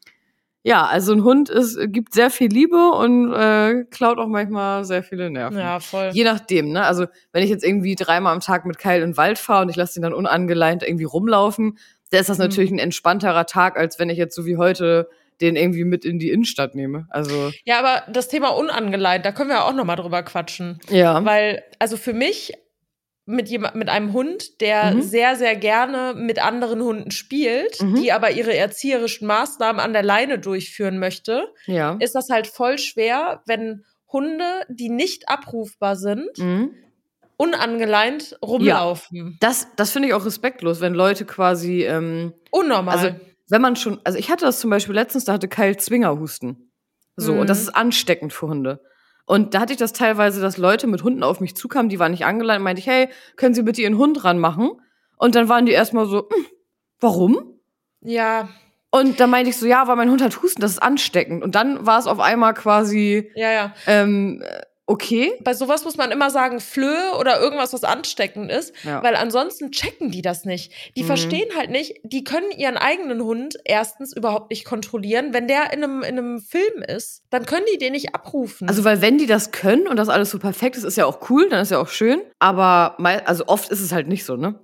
ja, also ein Hund ist, gibt sehr viel Liebe und äh, klaut auch manchmal sehr viele Nerven. Ja, voll. Je nachdem, ne? Also, wenn ich jetzt irgendwie dreimal am Tag mit Kyle in den Wald fahre und ich lasse ihn dann unangeleint irgendwie rumlaufen, dann ist das Mhm. natürlich ein entspannterer Tag, als wenn ich jetzt so wie heute den irgendwie mit in die Innenstadt nehme. Also, Ja, aber das Thema unangeleint, da können wir auch noch mal drüber quatschen. ja. Weil, also für mich, mit, jemand, mit einem Hund, der Mhm. sehr, sehr gerne mit anderen Hunden spielt, Mhm. die aber ihre erzieherischen Maßnahmen an der Leine durchführen möchte, Ja. ist das halt voll schwer, wenn Hunde, die nicht abrufbar sind, Mhm. unangeleint rumlaufen. Das, das finde ich auch respektlos, wenn Leute quasi, ähm, Unnormal. Also, wenn man schon, also ich hatte das zum Beispiel letztens, da hatte Kyle Zwingerhusten. So, Mhm. und das ist ansteckend für Hunde. Und da hatte ich das teilweise, dass Leute mit Hunden auf mich zukamen, die waren nicht angeleint, meinte ich, hey, können Sie bitte Ihren Hund ranmachen? Und dann waren die erstmal so, hm, warum? ja, Und dann meinte ich so, ja, weil mein Hund hat Husten, das ist ansteckend. Und dann war es auf einmal quasi, ja, ja. ähm, okay. Bei sowas muss man immer sagen, Flöhe oder irgendwas, was ansteckend ist, Ja. weil ansonsten checken die das nicht. Die Mhm. verstehen halt nicht, die können ihren eigenen Hund erstens überhaupt nicht kontrollieren. Wenn der in einem, in einem Film ist, dann können die den nicht abrufen. Also, weil wenn die das können und das alles so perfekt ist, ist ja auch cool, dann ist ja auch schön. Aber also oft ist es halt nicht so, ne?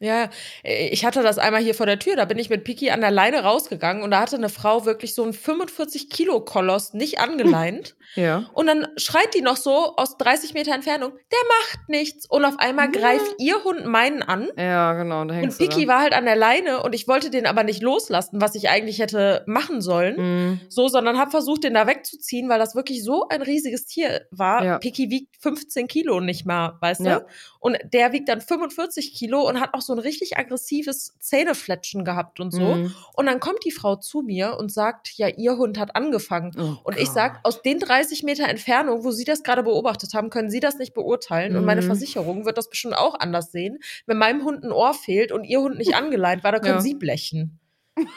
Ja, äh, ich hatte das einmal hier vor der Tür, da bin ich mit Piki an der Leine rausgegangen und da hatte eine Frau wirklich so einen 45 Kilo Koloss nicht angeleint. Ja. Und dann schreit die noch so aus 30 Meter Entfernung, der macht nichts. Und auf einmal Ja. greift ihr Hund meinen an. Ja, genau, da Und Piki war halt an der Leine und ich wollte den aber nicht loslassen, was ich eigentlich hätte machen sollen. Mhm. So, sondern habe versucht, den da wegzuziehen, weil das wirklich so ein riesiges Tier war. Ja. Piki wiegt 15 Kilo nicht mal, weißt Ja. du? Und der wiegt dann 45 Kilo und hat auch so so ein richtig aggressives Zähnefletschen gehabt und so. Mhm. Und dann kommt die Frau zu mir und sagt, ja, ihr Hund hat angefangen. Oh Und ich sag, Gott. aus den 30 Meter Entfernung, wo Sie das gerade beobachtet haben, können Sie das nicht beurteilen. Und meine Mhm. Versicherung wird das bestimmt auch anders sehen. Wenn meinem Hund ein Ohr fehlt und Ihr Hund nicht angeleint war, dann können Ja. Sie blechen.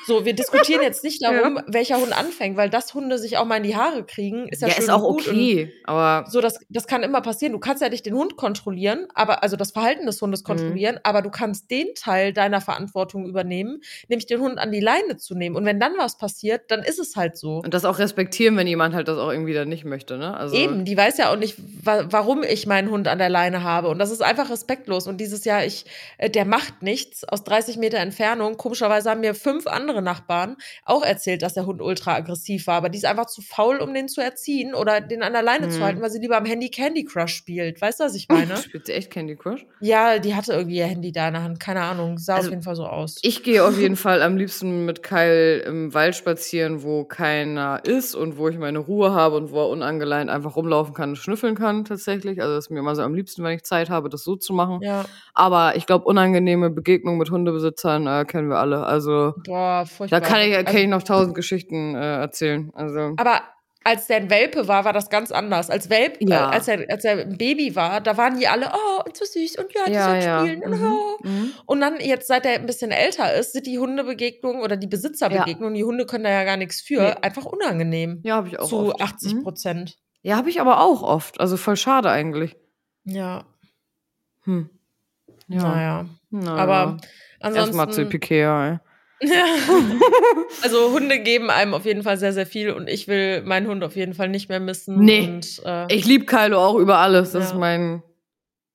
So, wir diskutieren jetzt nicht darum, welcher Hund anfängt, weil das Hunde sich auch mal in die Haare kriegen, ist ja, ja, schön ist auch und gut. Und okay, aber so, das, das kann immer passieren. Du kannst ja nicht den Hund kontrollieren, aber also das Verhalten des Mhm. Hundes kontrollieren, aber du kannst den Teil deiner Verantwortung übernehmen, nämlich den Hund an die Leine zu nehmen. Und wenn dann was passiert, dann ist es halt so. und das auch respektieren, wenn jemand halt das auch irgendwie dann nicht möchte, ne? Also Eben, die weiß ja auch nicht, wa warum ich meinen Hund an der Leine habe. Und das ist einfach respektlos. Und dieses Jahr, ich, äh, der macht nichts aus 30 Meter Entfernung. Komischerweise haben mir fünf andere Nachbarn auch erzählt, dass der Hund ultra aggressiv war. Aber die ist einfach zu faul, um den zu erziehen oder den an der Leine zu Mhm. halten, weil sie lieber am Handy Candy Crush spielt. Weißt du, was ich meine? Spielt sie echt Candy Crush? ja, die hatte irgendwie ihr Handy da in der Hand. Keine Ahnung. Sah Also, auf jeden Fall so aus. Ich gehe auf jeden Fall am liebsten mit Kyle im Wald spazieren, wo keiner ist und wo ich meine Ruhe habe und wo er unangeleint einfach rumlaufen kann und schnüffeln kann tatsächlich. Also das ist mir immer so am liebsten, wenn ich Zeit habe, das so zu machen. ja. Aber ich glaube, unangenehme Begegnungen mit Hundebesitzern äh, kennen wir alle. Also Boah, furchtbar. da kann ich, kann Also- ich noch tausend Geschichten äh, erzählen. Also Aber als der ein Welpe war, war das ganz anders. Als Welp, Ja. äh, als, er, als er ein Baby war, da waren die alle, oh, und so süß und ja, die ja, sollen ja. spielen. Und, Mhm. oh. Mhm. und dann jetzt, seit er ein bisschen älter ist, sind die Hundebegegnungen oder die Besitzerbegegnungen, die Hunde können da ja gar nichts für, Nee. einfach unangenehm. Ja, habe ich auch zu oft. 80 Mhm. Prozent. Ja, habe ich aber auch oft. Also voll schade eigentlich. Ja, Hm. Ja. naja. Naja. Aber Erstmal zu ansonsten. Pikea, ey. Ja. also Hunde geben einem auf jeden Fall sehr, sehr viel und ich will meinen Hund auf jeden Fall nicht mehr missen. Nee. Und, äh, Ich liebe Kylo auch über alles. Das Ja. ist mein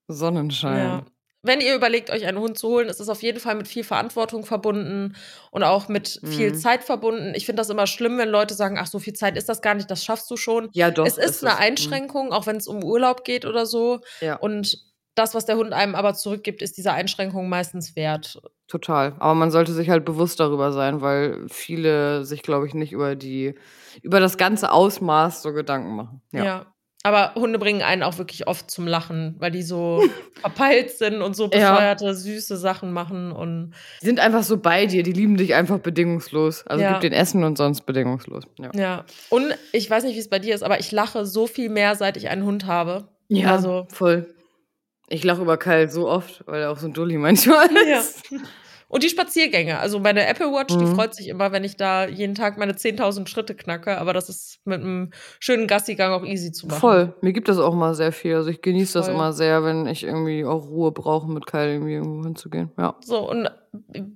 Sonnenschein. Ja. Wenn ihr überlegt, euch einen Hund zu holen, ist es auf jeden Fall mit viel Verantwortung verbunden und auch mit viel Mhm. Zeit verbunden. Ich finde das immer schlimm, wenn Leute sagen, ach, so viel Zeit ist das gar nicht, das schaffst du schon. Ja, doch. es ist eine Mhm. Einschränkung, auch wenn es um Urlaub geht oder so. Ja, Und das, was der Hund einem aber zurückgibt, ist diese Einschränkung meistens wert. total. Aber man sollte sich halt bewusst darüber sein, weil viele sich, glaube ich, nicht über die, über das ganze Ausmaß so Gedanken machen. Ja. Ja. Aber Hunde bringen einen auch wirklich oft zum Lachen, weil die so verpeilt sind und so Ja. bescheuerte, süße Sachen machen. Und Die sind einfach so bei dir, die lieben dich einfach bedingungslos. Also Ja. gib den Essen und sonst bedingungslos. Ja. ja. Und ich weiß nicht, wie es bei dir ist, aber ich lache so viel mehr, seit ich einen Hund habe. Ja, Also, voll. Ich lache über Kyle so oft, weil er auch so ein Dulli manchmal Ja. ist. Und die Spaziergänge. Also meine Apple Watch, die Mhm. freut sich immer, wenn ich da jeden Tag meine 10.000 Schritte knacke. Aber das ist mit einem schönen Gassigang auch easy zu machen. Voll. Mir gibt das auch mal sehr viel. Also ich genieße das Voll. immer sehr, wenn ich irgendwie auch Ruhe brauche, mit Kyle irgendwie irgendwo hinzugehen. Ja. So, und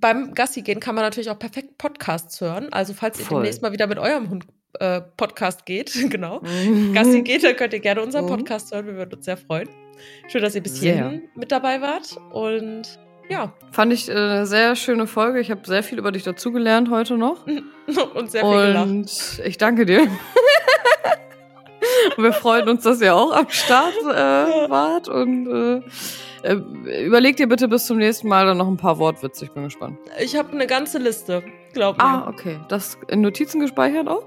beim Gassi gehen kann man natürlich auch perfekt Podcasts hören. Also falls ihr Voll. demnächst mal wieder mit eurem Hund äh, Podcast geht, genau. Gassi geht, dann könnt ihr gerne unseren Mhm. Podcast hören. Wir würden uns sehr freuen. Schön, dass ihr bis Sehr. hierhin mit dabei wart. Und ja, Fand ich äh, eine sehr schöne Folge. Ich habe sehr viel über dich dazugelernt heute noch. und sehr viel gelacht. Und ich danke dir. Und wir freuen uns, dass ihr auch am Start äh, wart. Und äh, äh, überlegt ihr bitte bis zum nächsten Mal dann noch ein paar Wortwitze. Ich bin gespannt. Ich habe eine ganze Liste, glaub mir. Ah, okay. Das in Notizen gespeichert auch?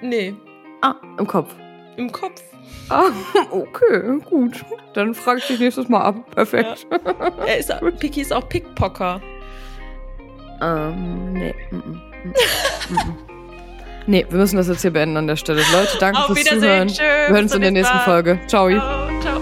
Nee, Ah, im Kopf. im Kopf. Ah, okay, gut. Dann frage ich dich nächstes Mal ab. Perfekt. Er ist, Piki ist auch Pickpocker. Ähm, nee. Mm -mm. Mm nee, wir müssen das jetzt hier beenden an der Stelle. Leute, danke Auf fürs. Zuhören. Tschüss. Wir hören uns in der nächsten Mal. Folge. Ciao. Ciao.